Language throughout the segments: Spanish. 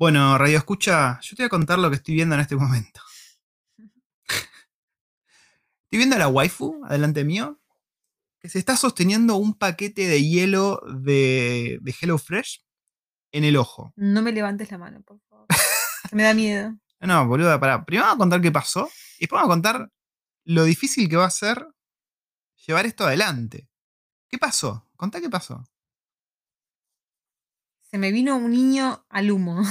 Bueno, Radio Escucha, yo te voy a contar lo que estoy viendo en este momento. Estoy viendo a la waifu, adelante mío, que se está sosteniendo un paquete de hielo de, de HelloFresh en el ojo. No me levantes la mano, por favor. me da miedo. No, boluda, pará. Primero vamos a contar qué pasó y después vamos a contar lo difícil que va a ser llevar esto adelante. ¿Qué pasó? Contá qué pasó. Se me vino un niño al humo.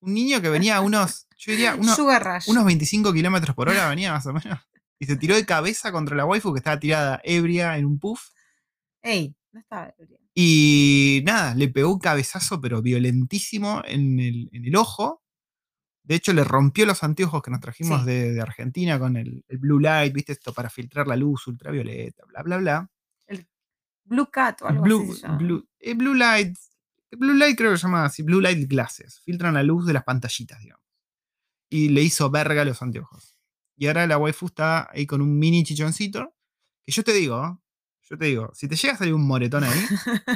Un niño que venía a unos, yo diría, unos, Sugar Rush. unos 25 kilómetros por hora venía más o menos. Y se tiró de cabeza contra la waifu que estaba tirada ebria en un puff. Ey, no estaba ebria. Y nada, le pegó un cabezazo, pero violentísimo en el, en el ojo. De hecho, le rompió los anteojos que nos trajimos Sí. de, de Argentina con el, el blue light, ¿viste? Esto para filtrar la luz ultravioleta, bla, bla, bla. Blue Cat o algo Blue, así blue, eh, blue light. El Blue light creo que se llama así, blue light glasses. Filtran la luz de las pantallitas, digamos. Y le hizo verga los anteojos. Y ahora la waifu está ahí con un mini chichoncito. Que yo te digo, yo te digo, si te llega a salir un moretón ahí,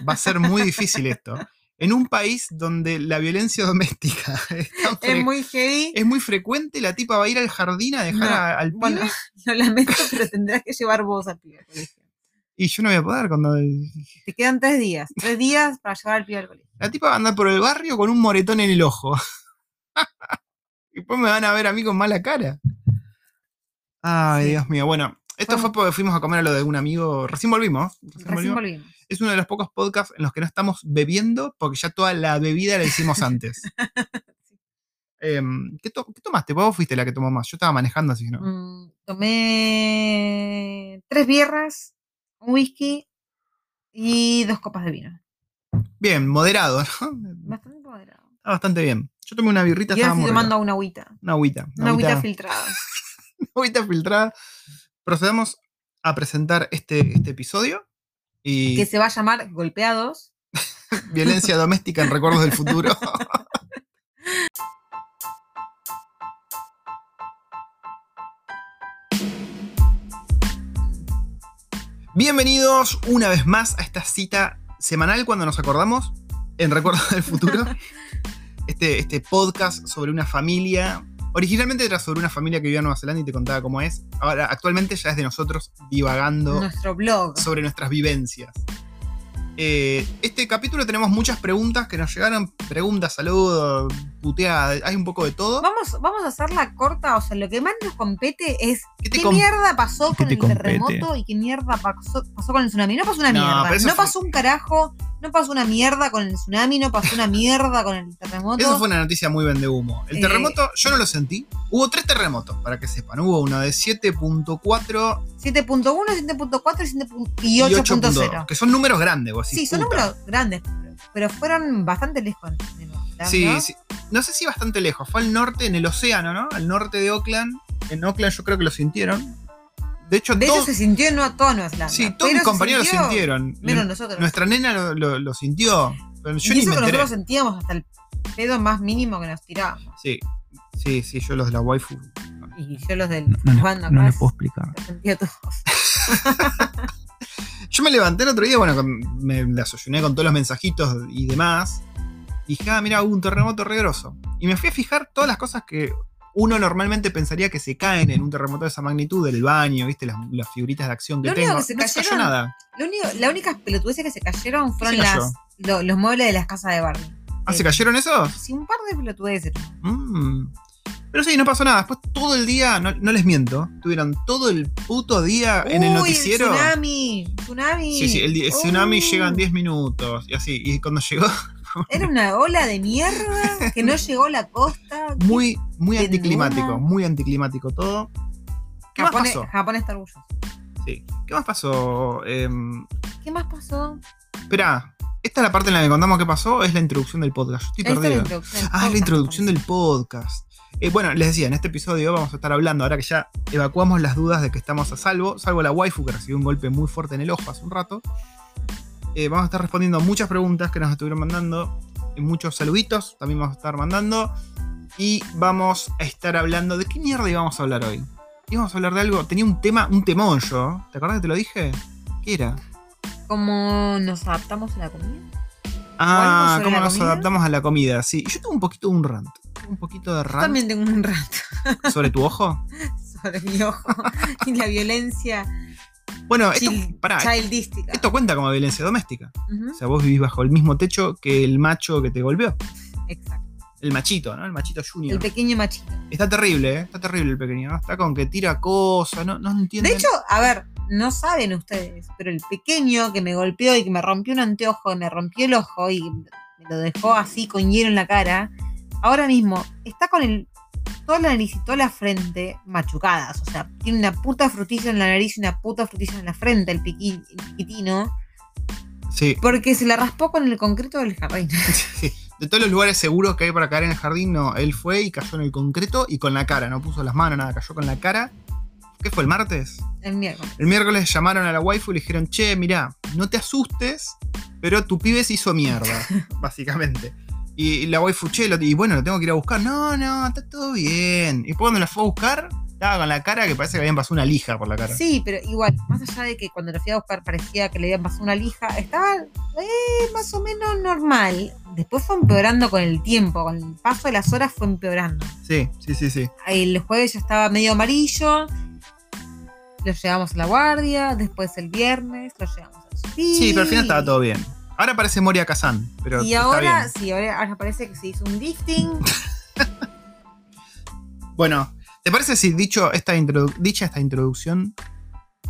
va a ser muy difícil esto. En un país donde la violencia doméstica es, muy heavy. es muy frecuente, la tipa va a ir al jardín a dejar No, a- al pibe. Bueno, lo lamento, pero tendrás que llevar vos al pibe. Y yo no voy a poder cuando. Te quedan tres días. Tres días para llevar al pibe al colegio. La tipa va a andar por el barrio con un moretón en el ojo. y después me van a ver a mí con mala cara. Ay, Sí. Dios mío. Bueno, esto Fue- fue porque fuimos a comer a lo de un amigo. Recién volvimos. recién Recién volvimos. volvimos. Es uno de los pocos podcasts en los que no estamos bebiendo porque ya toda la bebida la hicimos antes. Em, ¿qué, to- qué tomaste? Vos fuiste la que tomó más. Yo estaba manejando, así no. Mm, tomé tres bierras, un whisky y dos copas de vino. Bien, moderado, ¿no? Bastante moderado. Está bastante bien. Yo tomé una birrita, Y ahora estoy tomando una agüita. Una agüita. Una agüita filtrada. una agüita filtrada. Procedamos a presentar este, este episodio. Y Que se va a llamar Golpeados. violencia doméstica en recuerdos del futuro. Bienvenidos una vez más a esta cita semanal cuando nos acordamos en Recuerdos del Futuro. Este, este podcast sobre una familia. Originalmente era sobre una familia que vivía en Nueva Zelanda y te contaba cómo es. Ahora, actualmente ya es de nosotros divagando Nuestro blog. sobre nuestras vivencias. Eh, este capítulo tenemos muchas preguntas que nos llegaron, preguntas, saludos, puteadas, hay un poco de todo. Vamos, vamos a hacerla corta, o sea, lo que más nos compete es ¿Qué te qué com- mierda pasó qué con el compete? terremoto y qué mierda pasó, pasó con el tsunami. No pasó una No, mierda, no pasó un carajo, no pasó una mierda con el tsunami, no pasó una mierda con el terremoto. Eso fue una noticia muy vende humo. El Eh, terremoto, yo no lo sentí. Hubo tres terremotos, para que sepan. Hubo uno de 7.4 7.1, 7.4 y 7 y y 8.0. que son números grandes. vos Sí, son puta. números grandes, pero fueron bastante lejos. Sí, ¿no? sí. No sé si bastante lejos. Fue al norte, en el océano, ¿no? Al norte de Oakland. En Oakland yo creo que lo sintieron. De hecho, De todos- hecho, se sintió en toda Nueva Zelanda. sí, todos mis compañeros lo sintieron. Menos nosotros. Nuestra nena lo, lo- lo sintió. Pero yo y ni eso me que enteré. nosotros sentíamos hasta el pedo más mínimo que nos tirábamos. Sí, sí, sí, yo los de la waifu. Y yo los del No, no, Juan no acá, les puedo explicar. los sentía todos. Yo me levanté el otro día, bueno, me desayuné con todos los mensajitos y demás. Y dije, ah, mira, hubo un terremoto re grosso. Y me fui a fijar todas las cosas que uno normalmente pensaría que se caen en un terremoto de esa magnitud, del baño, viste, las, las figuritas de acción que Lo único tengo. que se no se cayó cayeron- nada. Lo único, la única pelotudeces que se cayeron fueron las, lo- los muebles de las casas de Barbie. ¿Ah, se Eh, cayeron esos? Sí, un par de pelotudeces. Mm. Pero sí, no pasó nada. Después todo el día, no, no les miento, tuvieron todo el puto día en el noticiero. tsunami, tsunami. Sí, sí, el, el tsunami llega en 10 minutos y así. Y cuando llegó, Era una ola de mierda que no llegó a la costa. muy, muy anticlimático, muy anticlimático todo. ¿Qué más Japón, pasó? Japón está orgulloso. Sí. ¿Qué más pasó? Em, ¿Qué más pasó? Espera, esta es la parte en la que contamos qué pasó, es la introducción del podcast. Yo estoy es la perdido. introducción del Ah, es la introducción del podcast. Eh, bueno, les decía, en este episodio vamos a estar hablando, ahora que ya evacuamos las dudas de que estamos a salvo, salvo la waifu que recibió un golpe muy fuerte en el ojo hace un rato. Eh, vamos a estar respondiendo muchas preguntas que nos estuvieron mandando, y muchos saluditos también vamos a estar mandando. Y vamos a estar hablando. ¿De qué mierda íbamos a hablar hoy? Íbamos a hablar de algo. Tenía un tema, un temón yo. ¿Te acordás que te lo dije? ¿Qué era? ¿Cómo nos adaptamos a la comida? Ah, ¿cómo nos comida? adaptamos a la comida? Sí, yo tengo un poquito de un rant. Un poquito de Yo rant también tengo un rato sobre tu ojo. sobre mi ojo y la violencia Bueno, esto, chil- pará, childística. esto cuenta como violencia doméstica. O sea, vos vivís bajo el mismo techo que el macho que te golpeó. Exacto. El machito, ¿no? El machito junior. El pequeño machito. Está terrible, ¿eh? Está terrible el pequeño. ¿no? Está con que tira cosas, no, no entiende. De hecho, a ver, no saben ustedes, pero el pequeño que me golpeó y que me rompió un anteojo, y me rompió el ojo y me lo dejó así con hielo en la cara, ahora mismo está con el toda la nariz y toda la frente machucadas. O sea, tiene una puta frutilla en la nariz y una puta frutilla en la frente, el, piqui- el piquitino, Sí, porque se la raspó con el concreto del jardín. sí. De todos los lugares seguros que hay para caer en el jardín, no. Él fue y cayó en el concreto y con la cara. No puso las manos, nada. Cayó con la cara. ¿Qué fue el martes? El miércoles. El miércoles llamaron a la waifu y le dijeron, che, mirá, no te asustes, pero tu pibe se hizo mierda, básicamente. Y, la waifu, che, lo- y bueno, lo tengo que ir a buscar. No, no, está todo bien. Y después cuando la fue a buscar, estaba con la cara que parece que habían pasado una lija por la cara. Sí, pero igual, más allá de que cuando lo fui a buscar parecía que le habían pasado una lija, estaba eh, más o menos normal. Después fue empeorando con el tiempo, con el paso de las horas fue empeorando. Sí, sí, sí, sí. El jueves ya estaba medio amarillo, lo llevamos a la guardia, después el viernes lo llevamos al hospital. Sí, pero al final estaba todo bien. Ahora parece Moria Kazan, pero Y está ahora, bien. sí, ahora, ahora parece que se hizo un lifting. Bueno, ¿te parece si dicho esta dicha esta introducción,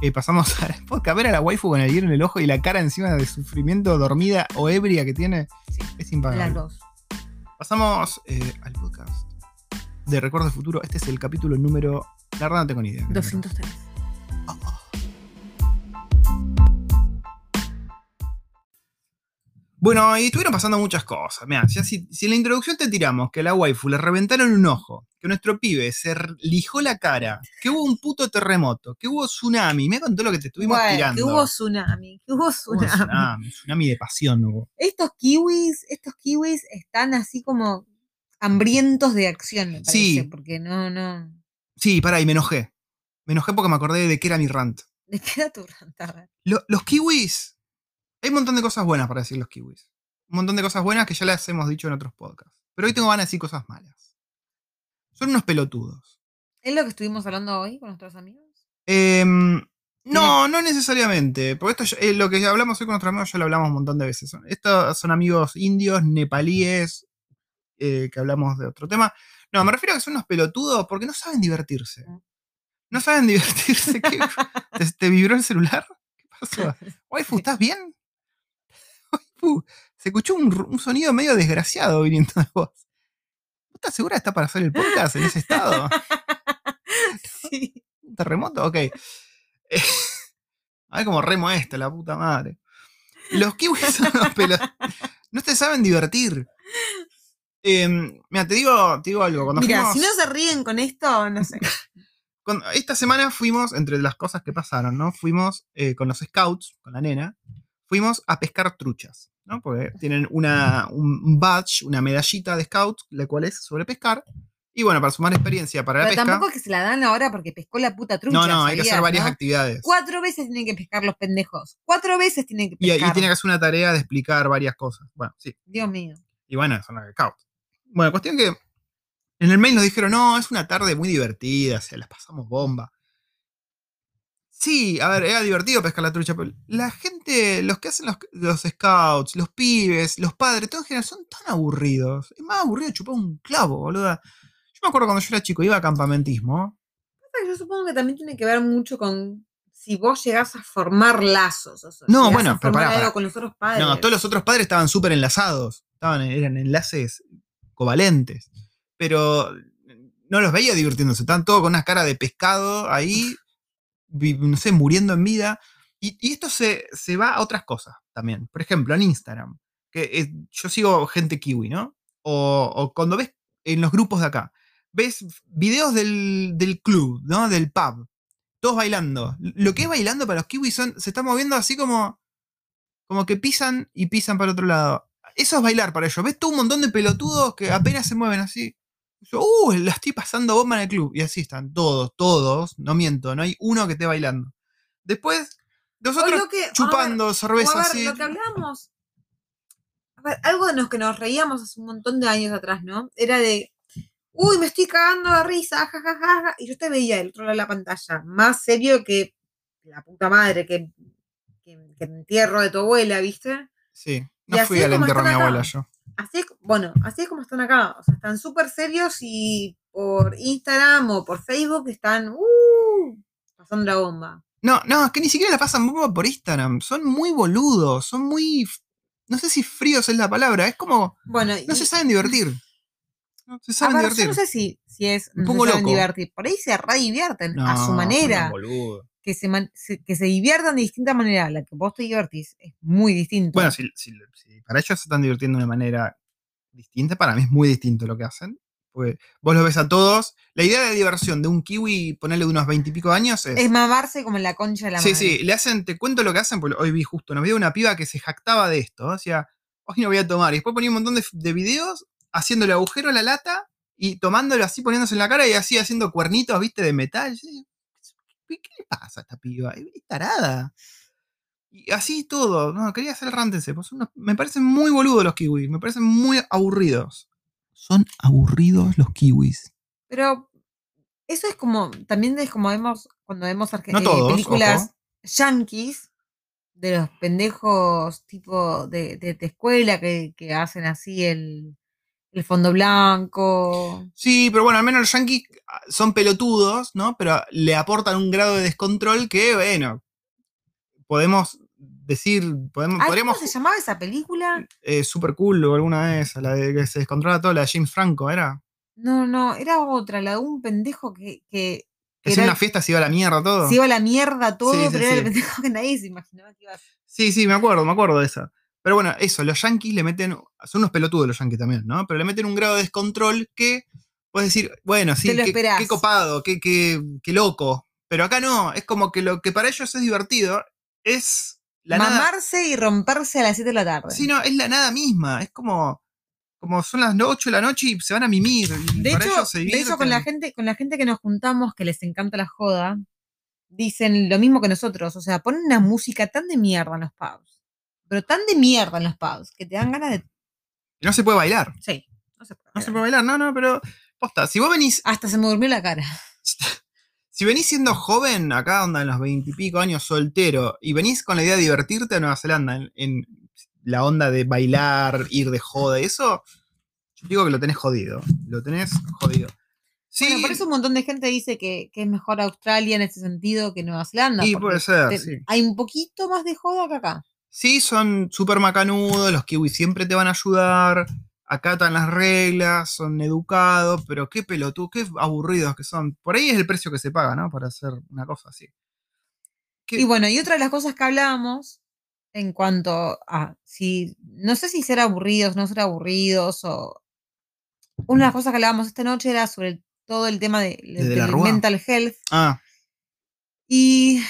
eh, pasamos? A ver a la waifu con el hielo en el ojo y la cara encima de sufrimiento dormida o ebria que tiene. Sí, Es impagable. las dos. Pasamos eh, al podcast de Recuerdo Futuro. Este es el capítulo número. La verdad no tengo ni idea. 203. Bueno, y estuvieron pasando muchas cosas. Mira, si, en la introducción te tiramos que a la waifu le reventaron un ojo, que nuestro pibe se lijó la cara, que hubo un puto terremoto, que hubo tsunami, me contó lo que te estuvimos Bueno, tirando. que hubo tsunami, que hubo Hubo tsunami. tsunami, tsunami de pasión hubo. Estos kiwis, estos kiwis están así como hambrientos de acción, me parece, Sí. porque no, no. Sí, pará, y me enojé. Me enojé porque me acordé de que era mi rant. ¿De qué era tu ranta? Lo- los kiwis. Hay un montón de cosas buenas para decir los kiwis. Un montón de cosas buenas que ya las hemos dicho en otros podcasts. Pero hoy tengo ganas de decir cosas malas. Son unos pelotudos. ¿Es lo que estuvimos hablando hoy con nuestros amigos? Em, no, no necesariamente. Porque esto eh, lo que hablamos hoy con nuestros amigos ya lo hablamos un montón de veces. Estos son amigos indios, nepalíes, eh, que hablamos de otro tema. No, me refiero a que son unos pelotudos porque no saben divertirse. No saben divertirse. ¿Qué- ¿Te, te vibró el celular? ¿Qué pasó? Waifu, ¿estás bien? Se escuchó un, sonido medio desgraciado viniendo de vos. ¿Vos estás segura que está para hacer el podcast en ese estado? sí. ¿Un terremoto? Ok. Eh, a ver cómo remo esto, la puta madre. Los kiwis son unos pelos. No te saben divertir. Em, mira, te digo, te digo algo. Cuando Mira, fuimos- si no se ríen con esto, no sé. cuando- esta semana fuimos, entre las cosas que pasaron, ¿no? Fuimos eh, con los scouts, con la nena, fuimos a pescar truchas, ¿no? Porque tienen una, un badge, una medallita de scouts, la cual es sobre pescar. Y bueno, para sumar experiencia para la Pero pesca. tampoco es que se la dan ahora porque pescó la puta trucha. No, no, hay que hacer ¿sabías, varias no? actividades. Cuatro veces tienen que pescar los pendejos. Cuatro veces tienen que Y, y pescar. tiene que hacer una tarea de explicar varias cosas. Bueno, sí. Dios mío. Y bueno, son los scouts. Bueno, cuestión que en el mail nos dijeron, no, es una tarde muy divertida, o sea, las pasamos bomba. Sí, a ver, era divertido pescar la trucha, pero la gente, los que hacen los, los scouts, los pibes, los padres, todo en general, son tan aburridos. Es más aburrido chupar un clavo, boluda. Yo me acuerdo cuando yo era chico, iba a campamentismo. Yo supongo que también tiene que ver mucho con si vos llegás a formar lazos. O sea, No, bueno, a pero pará, pará. con los otros padres. No, todos los otros padres estaban súper enlazados. Estaban, eran enlaces covalentes. Pero no los veía divirtiéndose. Estaban todos con una cara de pescado ahí, no sé, muriendo en vida. Y, esto se, se va a otras cosas también. Por ejemplo, en Instagram. Que yo sigo gente kiwi, ¿no? O, cuando ves en los grupos de acá, ves videos del, del club, ¿no? Del pub. Todos bailando. Lo que es bailando para los kiwis son, se está moviendo así como como que pisan y pisan para otro lado. Eso es bailar para ellos. Ves tú un montón de pelotudos que apenas se mueven así. Yo, uh, la estoy pasando bomba en el club. Y así están, todos, todos, no miento, no hay uno que esté bailando. Después, los O otros lo que- ver, chupando o cerveza a ver, así. lo que hablamos. A pa- algo de los que nos reíamos hace un montón de años atrás, ¿no? Era de, uy, me estoy cagando de risa, jajaja, ja, ja", y yo te veía del otro lado de la pantalla, más serio que la puta madre, que, que, que el entierro de tu abuela, ¿viste? Sí. No fui al como entierro de mi abuela yo. Así es, bueno, así es como están acá, o sea, están súper serios y por Instagram o por Facebook están, uh, pasando la bomba. No, no, es que ni siquiera la pasan bomba por Instagram. Son muy boludos, son muy. No sé si fríos es la palabra, es como. Bueno, No y- se saben divertir. No se saben ver, yo divertir. no sé si, si es no se saben loco. divertir, por ahí se re divierten No, a su son manera. boludos. Que se, man- se- que se diviertan de distinta manera a la que vos te divertís es muy distinto. Bueno, si, si- si para ellos se están divirtiendo de una manera distinta, para mí es muy distinto lo que hacen. Porque vos los ves a todos. La idea de diversión de un kiwi, ponerle unos veintipico años, es. es mamarse como en la concha de la sí, madre. sí, le hacen, te cuento lo que hacen, porque hoy vi justo una video de una piba que se jactaba de esto. Decía, hoy no voy a tomar. Y después ponía un montón de, de videos haciéndole agujero a la lata y tomándolo así, poniéndose en la cara y así haciendo cuernitos, viste, de metal. Digo, ¿Qué le pasa a esta piba? Es tarada. Y así todo. No, quería hacer el rantese. Pues me parecen muy boludos los kiwis. Me parecen muy aburridos. Son aburridos los kiwis. Pero eso es como, también es como vemos cuando vemos arge- No eh, películas ojo. yankees de los pendejos tipo de, de- de escuela que, que hacen así el, el fondo blanco. Sí, pero bueno, al menos los yankees ah, son pelotudos, ¿no? Pero le aportan un grado de descontrol que, bueno, podemos decir, podemos, podríamos... ¿Cómo se llamaba esa película? eh, super cool o alguna de esas, la de que se descontrola todo, la de James Franco, ¿era? No, no, era otra, la de un pendejo que, que, que era en una fiesta se iba a la mierda todo. se iba a la mierda todo, Sí, sí, pero era el pendejo que nadie se imaginaba que iba a. Sí, sí, me acuerdo, me acuerdo de esa. Pero bueno, eso, los yankees le meten, son unos pelotudos los yankees también, ¿no? Pero le meten un grado de descontrol que puedes decir, bueno, sí, qué, copado, qué, qué, qué loco. Pero acá no, es como que lo que para ellos es divertido es la nada. Mamarse y romperse a las 7 de la tarde. Sí, no, es la nada misma. Es como, como son las 8 de la noche y se van a mimir. y de, hecho, de hecho, con la gente, con la gente que nos juntamos, que les encanta la joda, dicen lo mismo que nosotros. O sea, ponen una música tan de mierda en los pubs. Pero tan de mierda en los pubs que te dan ganas de. No se puede bailar. Sí, no se puede. No se bailar. puede bailar, no, no, pero. Posta, si vos venís. Hasta se me durmió la cara. Si venís siendo joven, acá onda en los veintipico años soltero, y venís con la idea de divertirte a Nueva Zelanda, en, en la onda de bailar, ir de joda, eso, yo digo que lo tenés jodido. Lo tenés jodido. Sí, Bueno, por eso un montón de gente dice que, que es mejor Australia en ese sentido que Nueva Zelanda. Sí, puede ser, te- sí. Hay un poquito más de joda que acá. Sí, son súper macanudos, los kiwis siempre te van a ayudar, acatan las reglas, son educados, pero qué pelotudos, qué aburridos que son. Por ahí es el precio que se paga, ¿no? Para hacer una cosa así. ¿Qué- Y bueno, y otra de las cosas que hablábamos en cuanto a si, no sé si ser aburridos, no ser aburridos, o una de las cosas que hablábamos esta noche era sobre todo el tema de, mental health. Ah, Y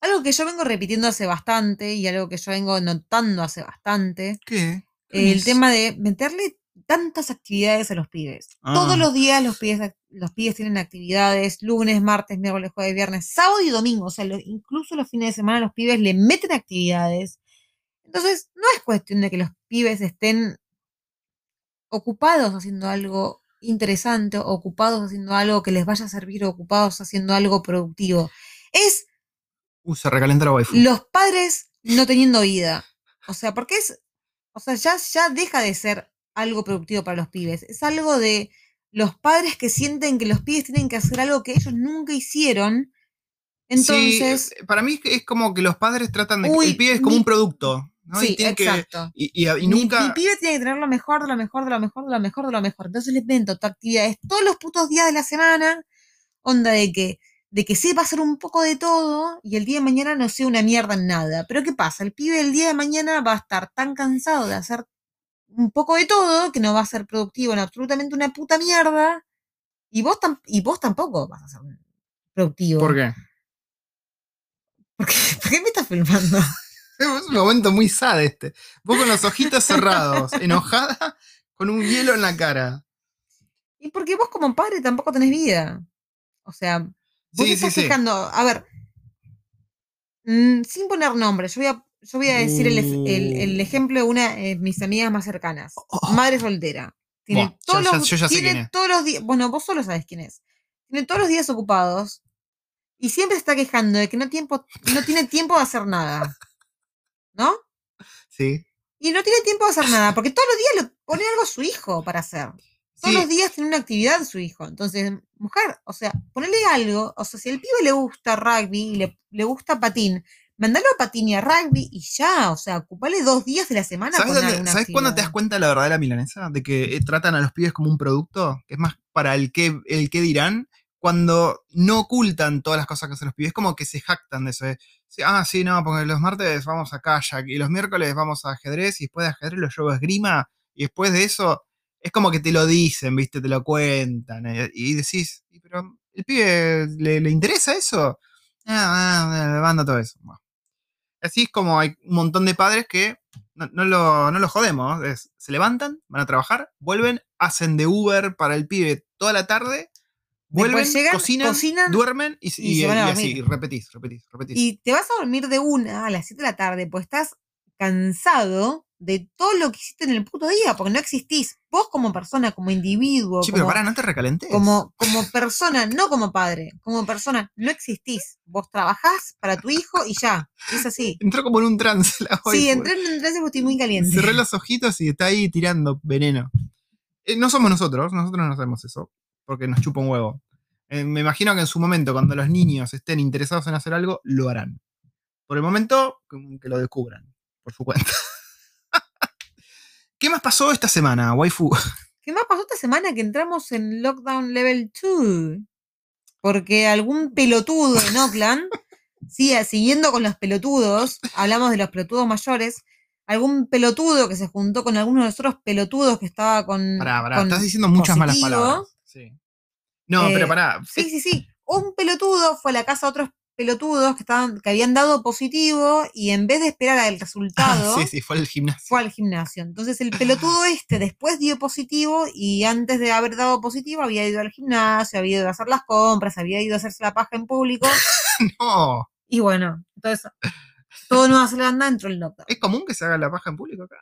algo que yo vengo repitiendo hace bastante y algo que yo vengo notando hace bastante, ¿qué? ¿Qué el tema de meterle tantas actividades a los pibes. Ah. Todos los días los pibes, los pibes tienen actividades, lunes, martes, miércoles, jueves, viernes, sábado y domingo. O sea, lo- incluso los fines de semana los pibes le meten actividades. Entonces, no es cuestión de que los pibes estén ocupados haciendo algo interesante, ocupados haciendo algo que les vaya a servir, ocupados haciendo algo productivo. Es Uh, se recalenta la waifu. los padres no teniendo vida. O sea, porque es, o sea, ya, ya deja de ser algo productivo para los pibes. Es algo de los padres que sienten que los pibes tienen que hacer algo que ellos nunca hicieron. Entonces, Sí, eh, para mí es como que los padres tratan de. Uy, el pibe es como mi- un producto. ¿no? sí, y tienen que- exacto. y, y- y Mi- nunca. Mi, pibe tiene que tener lo mejor, de lo mejor, de lo mejor, de lo mejor, de lo mejor. Entonces le invento actividades todos los putos días de la semana. Onda de que, de que sepa hacer un poco de todo y el día de mañana no sea una mierda en nada. Pero ¿qué pasa? El pibe el día de mañana va a estar tan cansado de hacer un poco de todo que no va a ser productivo en absolutamente una puta mierda. Y vos, tam- y vos tampoco vas a ser productivo. ¿Por qué? ¿Por qué, por qué me estás filmando? Es un momento muy sad este. Vos con los ojitos cerrados, enojada, con un hielo en la cara. Y porque vos como padre tampoco tenés vida. O sea, vos Sí, estás sí. a ver, mm, sin poner nombre, yo voy a yo voy a decir el, el- el Uh. ejemplo de una de mis amigas más cercanas. Oh. Madre soltera. Tiene todos ya- los, ya tiene todos los días. Bueno, vos solo sabes quién es. Tiene todos los días ocupados y siempre se está quejando de que no, tiempo, no tiene tiempo de hacer nada. ¿No? Sí. Y no tiene tiempo de hacer nada, porque todos los días le pone algo a su hijo para hacer. Todos Sí. los días tiene una actividad su hijo. Entonces, mujer, o sea, ponele algo. O sea, si al pibe le gusta rugby y le, le gusta patín, mandalo a patín y a rugby y ya. O sea, ocupale dos días de la semana ¿Sabes, con dónde- alguna ¿sabes cuándo te das cuenta de la verdadera milanesa? De que eh, tratan a los pibes como un producto, que es más para el que, el que dirán, cuando no ocultan todas las cosas que hacen los pibes, como que se jactan de eso. ah, sí, no, porque los martes vamos a kayak y los miércoles vamos a ajedrez y después de ajedrez lo llevo a esgrima y después de eso es como que te lo dicen, ¿viste? Te lo cuentan eh, y decís, "Y pero ¿el pibe le, le interesa eso? Ah, ah, manda todo eso. Bueno. Así es como hay un montón de padres que no, no lo, no lo jodemos. es, se levantan, van a trabajar, vuelven, hacen de Uber para el pibe toda la tarde, vuelven, llegan, cocinan, cocinan duermen y, y y- y así, repetís, repetís, repetís. Y te vas a dormir de una a las 7 de la tarde, pues estás cansado de todo lo que hiciste en el puto día, porque no existís. Vos como persona, como individuo, Che, pero para, no te recalentes. como, como persona, no como padre, como persona, no existís. Vos trabajás para tu hijo y ya. Es así. Entró como en un trance la Sí, waifu. entré en un trance porque estoy muy caliente. Cerré los ojitos y está ahí tirando veneno. Eh, no somos nosotros, nosotros no hacemos eso, porque nos chupa un huevo. Eh, me imagino que en su momento, cuando los niños estén interesados en hacer algo, lo harán. Por el momento, que que lo descubran, por su cuenta. ¿Qué más pasó esta semana, waifu? ¿Qué más pasó esta semana que entramos en Lockdown Level 2? Porque algún pelotudo en Oakland, sí, siguiendo con los pelotudos, hablamos de los pelotudos mayores, algún pelotudo que se juntó con alguno de los otros pelotudos que estaba con. Pará, pará, con- estás diciendo muchas malas palabras. Sí. No, Eh, pero pará. Sí, sí, sí. Un pelotudo fue a la casa de otros pelotudos que, estaban, que habían dado positivo y en vez de esperar al resultado. sí, sí, fue al gimnasio. fue al gimnasio. Entonces el pelotudo este después dio positivo y antes de haber dado positivo había ido al gimnasio, había ido a hacer las compras, había ido a hacerse la paja en público. No, Y bueno, entonces todo Nueva Zelanda entró en lockdown. es común que se haga la paja en público acá.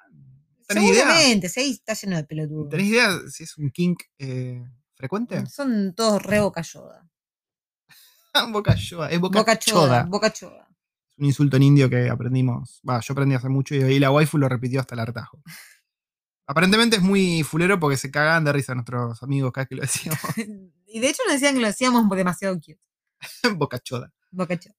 Seguramente, sí, ahí está lleno de pelotudos. ¿Tenés idea si es un kink eh, frecuente? Son todos re boca yoda. boca choda, es boca, Boca choda. boca choda. Es un insulto en indio que aprendimos. Va, yo aprendí hace mucho y ahí la waifu lo repitió hasta el hartajo. Aparentemente es muy fulero porque se cagan de risa nuestros amigos cada vez que lo decíamos. Y de hecho nos decían que lo decíamos demasiado cute. boca choda. Boca choda.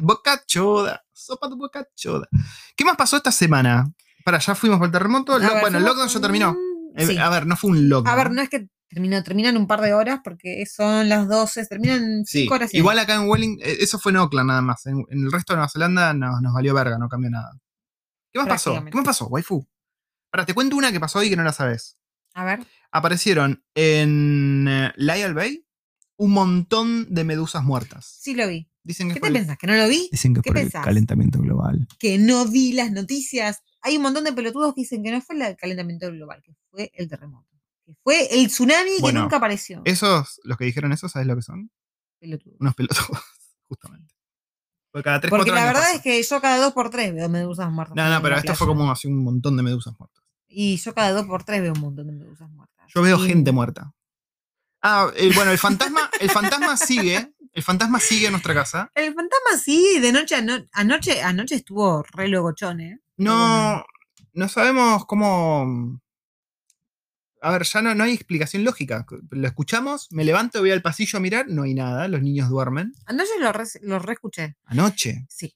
Boca choda. Sopa de boca choda. ¿Qué más pasó esta semana? Para, ya fuimos por el terremoto. A Lo- ver, bueno, el lockdown ya terminó. Eh, sí. A ver, no fue un lockdown. A ver, no es que terminó, terminan un par de horas porque son las 12, terminan Sí, 5 horas. y igual acá en Wellington, eh, eso fue en Auckland nada más. En, en el resto de Nueva Zelanda nos, nos valió verga, no cambió nada. ¿Qué más pasó? ¿Qué más pasó, waifu? Ahora, te cuento una que pasó hoy que no la sabes. A ver. Aparecieron en eh, Lyell Bay un montón de medusas muertas. Sí lo vi. Dicen que ¿Qué te el- pensás? ¿Que no lo vi? Dicen que ¿Qué por el pensás? calentamiento global. Que no vi las noticias. Hay un montón de pelotudos que dicen que no fue el calentamiento global, que fue el terremoto. Que fue el tsunami Bueno, que nunca apareció. Esos, los que dijeron eso, ¿sabes lo que son? Pelotudos. Unos pelotudos, justamente. Porque cada 3, Porque 4 la años verdad pasa. es que yo cada dos por tres veo medusas muertas. No, no, pero esto fue como así un montón de medusas muertas. Y yo cada dos por tres veo un montón de medusas muertas. Yo veo Y- gente muerta. Ah, el- bueno, el fantasma, el fantasma sigue. El fantasma sigue en nuestra casa. El fantasma sí, de noche a no- anoche, anoche estuvo re logochón, ¿eh? No, no sabemos cómo. A ver, ya no, no hay explicación lógica. Lo escuchamos, me levanto, voy al pasillo a mirar, no hay nada, los niños duermen. Anoche lo re, lo re escuché, Anoche. sí.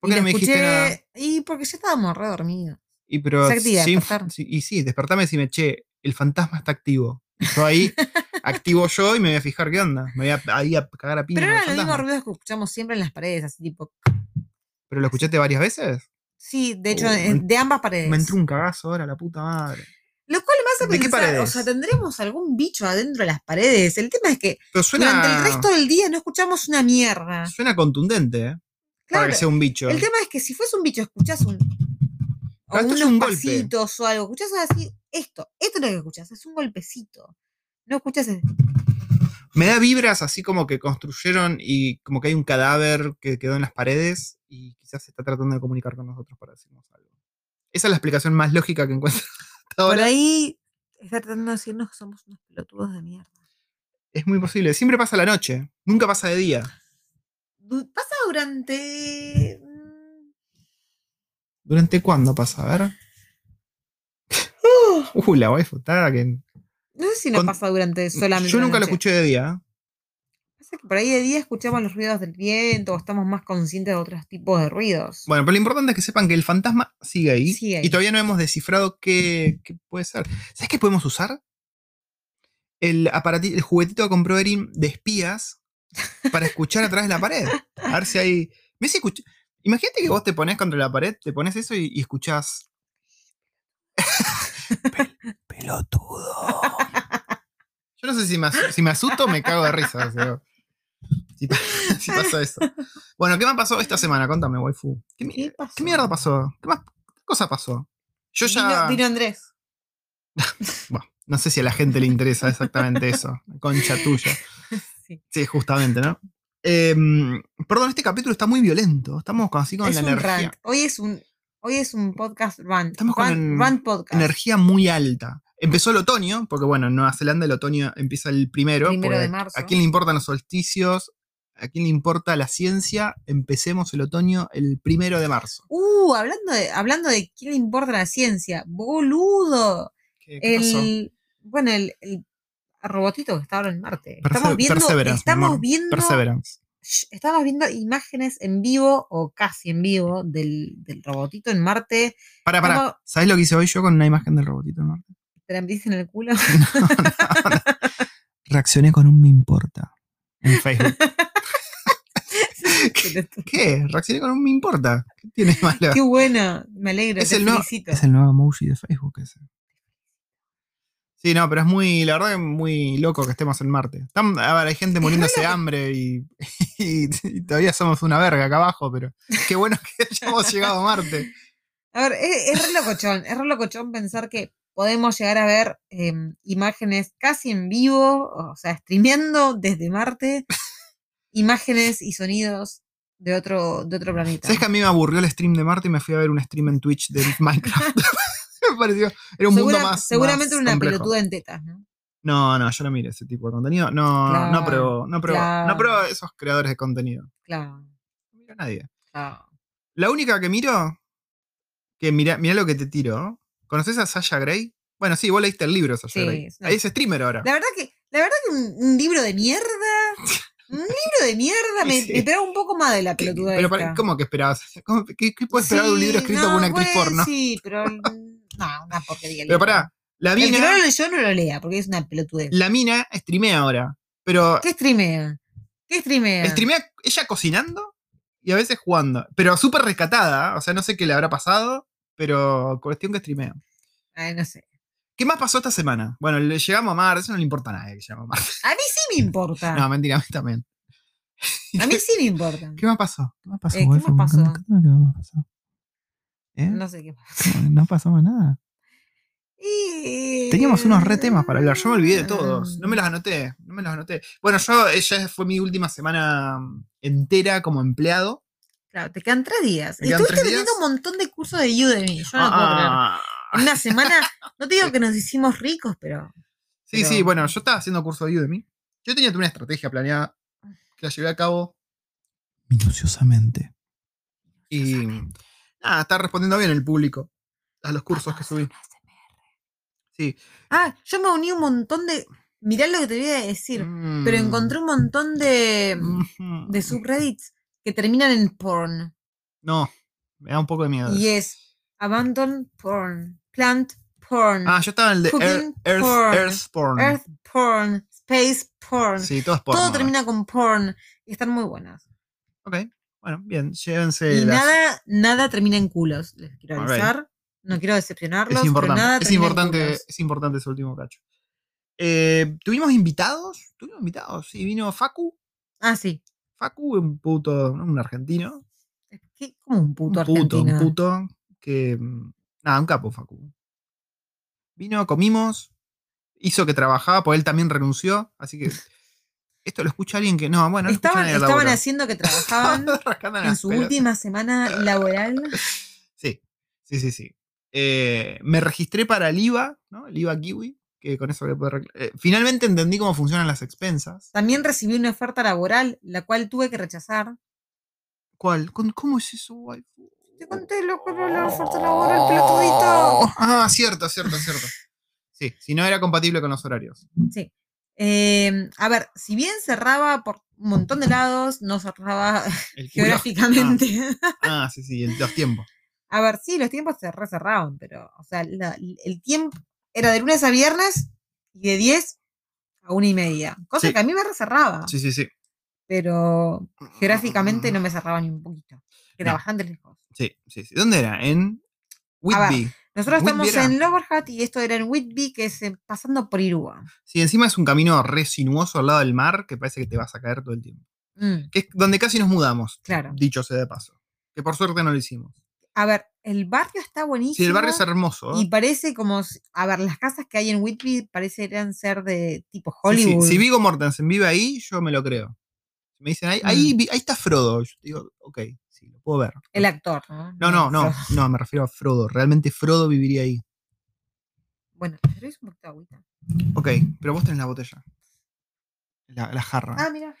¿Por Y qué no me dijiste escuché- nada? Y porque ya estábamos re dormidos. Y pero Se activa, sin- despertar. sí, y sí, despertame y decime, che, el fantasma está activo. Y yo ahí activo yo y me voy a fijar qué onda. Me voy a, ahí a cagar a piña. Pero eran los mismos ruidos que escuchamos siempre en las paredes, así tipo. ¿Pero lo escuchaste varias veces? Sí, de hecho, Oh, de ambas paredes. Me entró un cagazo ahora, la puta madre. Lo cual ¿De qué pensar, o sea, tendremos algún bicho adentro de las paredes. El tema es que suena, durante el resto del día no escuchamos una mierda. suena contundente, ¿eh? Para que sea un bicho. el tema es que si fuese un bicho, escuchás un. O es unos golpe. pasitos o algo. Escuchás así, esto, esto es lo que escuchás, es un golpecito. No escuchás el- Me da vibras así como que construyeron y como que hay un cadáver que quedó en las paredes y quizás se está tratando de comunicar con nosotros para decirnos algo. Esa es la explicación más lógica que encuentro Por ahí está tratando de decirnos que somos unos pelotudos de mierda. Es muy posible. Siempre pasa la noche, nunca pasa de día. Pasa durante. mm, ¿Durante cuándo pasa? A ver. Uh, la waifu está que. No sé si no Con- pasa durante solamente. Yo la nunca lo noche. escuché de día. Por ahí de día escuchamos los ruidos del viento o estamos más conscientes de otros tipos de ruidos. Bueno, pero lo importante es que sepan que el fantasma sigue ahí. Sigue ahí. Y todavía no hemos descifrado qué, qué puede ser. ¿Sabes qué podemos usar? El, el juguetito que compró Erin de espías para escuchar atrás de la pared. A ver si hay. mirá si escuch- Imagínate que vos te pones contra la pared, te pones eso y, y escuchás. Pel- pelotudo. Yo no sé si me, si me asusto o me cago de risa. o sea, si, si eso. Bueno, ¿qué más pasó esta semana? Contame, waifu. ¿Qué, mi- ¿Qué pasó? ¿Qué mierda pasó? ¿Qué más qué cosa pasó? Yo ya. Vino Andrés. Bueno, no sé si a la gente le interesa exactamente eso. Concha tuya. Sí. Sí, justamente, ¿no? Eh, perdón, este capítulo está muy violento. Estamos así con Es la un energía. rant. Hoy es un, hoy es un podcast rant. Estamos rant, podcast. Energía muy alta. Empezó el otoño, porque bueno, en Nueva Zelanda el otoño empieza el primero. Primero porque de marzo. ¿A quién le importan los solsticios? ¿A quién le importa la ciencia? Empecemos el otoño el primero de marzo. Uh, hablando de, hablando de quién le importa la ciencia. Boludo. ¿Qué, qué pasó? El, bueno, el, el robotito que está ahora en Marte. Perse- Estamos viendo, Perseverance, estamos viendo, Perseverance. Estamos viendo imágenes en vivo o casi en vivo del, del robotito en Marte. Para, para. Estamos- ¿Sabes lo que hice hoy yo con una imagen del robotito? no? Te la en el culo. Reaccioné con un me importa en Facebook. Qué ¿Qué? Reaccioné con un me importa. ¿Qué tiene malo? bueno. Me alegro. Es te el, nuevo, felicito. es el nuevo emoji de Facebook ese. Sí, no, pero es muy, la verdad es muy loco que estemos en Marte. A ver, hay gente muriéndose de hambre y, y- y todavía somos una verga acá abajo, pero qué bueno que hayamos llegado a Marte. A ver, es, es re locochón, es re locochón pensar que podemos llegar a ver em, imágenes casi en vivo, o sea, streameando desde Marte, imágenes y sonidos de otro, de otro planeta. ¿Sabes que a mí me aburrió el stream de Marte y me fui a ver un stream en Twitch de Minecraft? me pareció, era un Segura- mundo más. seguramente más una complejo. pelotuda en tetas, ¿no? No, no, yo no miro ese tipo de contenido. No, no Claro, apruebo, no apruebo, claro. no apruebo a esos creadores de contenido. Claro, No miro a nadie. claro. La única que miro, que mira, mira lo que te tiro. ¿Conoces a Sasha Gray? Bueno, sí, vos leíste el libro Sasha Sí, Gray. Ahí es streamer ahora. La verdad que, la verdad que un, un libro de mierda, un libro de mierda me, Sí. me un poco más de la ¿Qué- pelotuda pero esta. ¿Cómo que esperabas? ¿Cómo- ¿Qué, qué puedes esperar de un libro escrito no, por una actriz pues, porno? Sí, pero mm, no, una porquería. Pero pará, la El que no mina, lo leyó no lo lea, porque es una pelotudez. la mina streamea ahora. Pero ¿Qué streamea? ¿Qué streamea? streamea ella cocinando y a veces jugando. Pero súper rescatada. O sea, no sé qué le habrá pasado, pero cuestión que streamea. Ay, no sé. ¿Qué más pasó esta semana? Bueno, le llegamos a Marte, eso no le importa a nadie que llegamos a Marte. A mí sí me importa. No, mentira, a mí también. a mí sí me importa. ¿Qué más pasó? ¿Qué más pasó? Eh, ¿qué más pasó? ¿Qué más pasó? ¿Eh? No sé qué pasa. ¿Cómo? No pasó más nada. Y- Teníamos unos re temas para hablar. Yo me olvidé de todos. No me los anoté. No me los anoté. Bueno, yo, ella fue mi última semana entera como empleado. Claro, te quedan tres días. Me quedan Estuviste teniendo un montón de cursos de Udemy. Yo no lo puedo creer. Una semana, no te digo que nos hicimos ricos, pero. Sí, Pero- sí, bueno, yo estaba haciendo curso de Udemy. Yo tenía una estrategia planeada que la llevé a cabo minuciosamente. Y nada, está respondiendo bien el público a los cursos que subí. Sí. Ah, yo me uní un montón de. Mirá lo que te voy a decir. Pero Mm. encontré un montón de, de subreddits que terminan en porn. No, me da un poco de miedo. Y es abandon porn, plant porn, Ah, yo estaba en el de Earth, Earth, porn, Earth porn. earth porn, space porn. Sí, todo es porno. Todo ahora. termina con porn y están muy buenas. Ok, bueno, bien, llévense y las- nada, nada termina en culos, les quiero avisar. No quiero decepcionarlos, Es pero importante, nada es en importante, culos. es importante ese último cacho. Eh, ¿Tuvimos invitados? ¿Tuvimos invitados? Sí, vino Facu. Ah, sí. Facu, un puto, un argentino. ¿Qué? Como un puto un puto, argentino. un puto que. Nada, un capo, Facu. Vino, comimos, hizo que trabajaba, porque él también renunció, así que Esto lo escucha alguien que. No, bueno, estaban estaban haciendo que trabajaban en su pelotas. última semana laboral. Sí, sí, sí, sí. Eh, me registré para el IVA, ¿no? El IVA Kiwi, que con eso voy a poder eh, finalmente entendí cómo funcionan las expensas. También recibí una oferta laboral, la cual tuve que rechazar. ¿Cuál? ¿Con- ¿Cómo es eso, waifu? Te conté lo que era la oferta laboral, pelotudito. Ah, cierto, cierto, cierto. Sí, si no era compatible con los horarios. Sí. Eh, a ver, si bien cerraba por un montón de lados, no cerraba El geográficamente. Ah, sí, sí, el- los tiempos. A ver, sí, los tiempos se recerraban, pero, o sea, la- el tiempo era de lunes a viernes y de 10 a una y media. Cosa Sí. que a mí me recerraba, Sí, sí, sí. pero geográficamente no me cerraba ni un poquito. Era No. bastante lejos. Sí, sí, sí. ¿Dónde era? En ver. Whitby. Nosotros Whitby estamos era. en Lower Hutt y esto era en Whitby, que es eh, pasando por Irúa. Sí, encima es un camino re sinuoso al lado del mar que parece que te vas a caer todo el tiempo. Mm, Que es donde casi nos mudamos, claro. dicho sea de paso. Que por suerte no lo hicimos. A ver, el barrio está buenísimo. Sí, el barrio es hermoso. Y parece como, a ver, las casas que hay en Whitby parecieran ser de tipo Sí, sí, Hollywood. Si Vigo Mortensen vive ahí, yo me lo creo. Me dicen, ahí, Mm. ahí, vi- ahí está Frodo. Yo digo, ok, sí, lo puedo ver. El actor, ¿no? No, no, no, me refiero a Frodo. Realmente Frodo viviría ahí. Bueno, pero es un poquito de agüita. Ok, pero vos tenés la botella. La, la jarra. Ah, mira.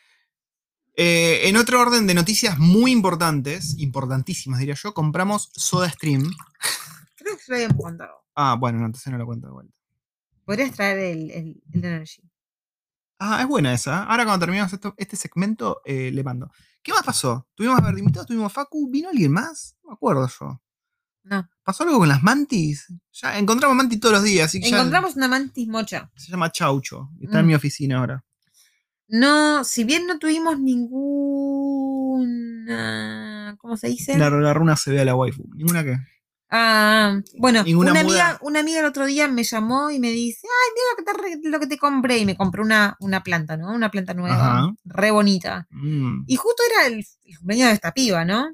Eh, en otro orden de noticias muy importantes, importantísimas diría yo, compramos Soda Stream. Creo que se lo habíamos contado. Ah, bueno, no, entonces no lo cuento de vuelta. Podrías traer el, el, el Energy. Ah, es buena esa. Ahora cuando terminamos esto- este segmento, eh, le mando. ¿Qué más pasó? ¿Tuvimos a invitados? ¿Tuvimos Facu? ¿Vino alguien más? No me acuerdo yo. No. ¿Pasó algo con las mantis? Ya encontramos mantis todos los días, así que ya Encontramos una mantis mocha. se llama Chaucho. Está en Mm. mi oficina ahora. No, si bien no tuvimos ninguna. ¿Cómo se dice? La, la runa se ve a la waifu. ¿Ninguna qué? Ah, bueno, una amiga, una amiga el otro día me llamó y me dice, ay, mira lo que te, re- lo que te compré. Y me compró una, una planta, ¿no? Una planta nueva, Ajá. re bonita. Mm. Y justo era el, el cumpleaños de esta piba, ¿no?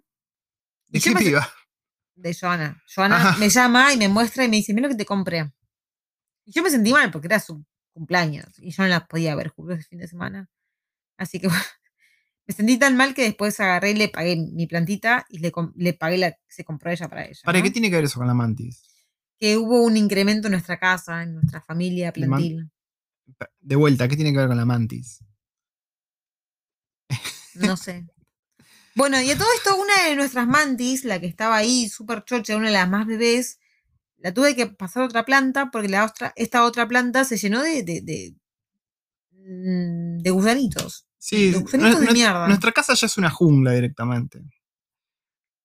¿De qué piba? De Joana. Joana Ajá. me llama y me muestra y me dice, mira lo que te compré. Y yo me sentí mal porque era su cumpleaños y yo no la podía ver justo ese fin de semana. Así que bueno, me sentí tan mal que después agarré y le pagué mi plantita y le, le pagué la que se compró ella para ella. ¿Para ¿no? qué tiene que ver eso con la mantis? que hubo un incremento en nuestra casa, en nuestra familia plantil. De vuelta, ¿qué tiene que ver con la mantis? No sé. Bueno, y a todo esto, una de nuestras mantis, la que estaba ahí, súper chocha, una de las más bebés, la tuve que pasar a otra planta porque la otra, esta otra planta se llenó de, de, de, mm, de gusanitos. Sí, de mierda. nuestra casa ya es una jungla directamente.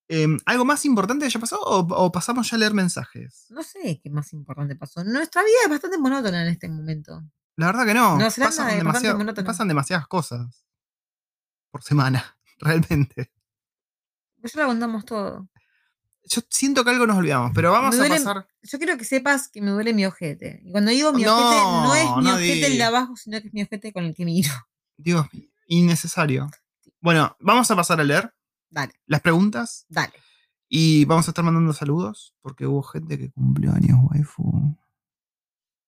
Em, ¿Algo más importante haya pasado o, o pasamos ya a leer mensajes? No sé qué más importante pasó. Nuestra vida es bastante monótona en este momento. La verdad que no. Zelanda pasan, es demasiado- pasan demasiadas cosas por semana, realmente. Pues ya lo contamos todo. Yo siento que algo nos olvidamos, pero vamos a pasar. Yo quiero que sepas que me duele mi ojete. Y cuando digo mi No, ojete, no es mi no ojete el de abajo, sino que es mi ojete con el que miro. Dios, innecesario. Bueno, vamos a pasar a leer Dale, las preguntas dale. y vamos a estar mandando saludos porque hubo gente que cumplió años, waifu.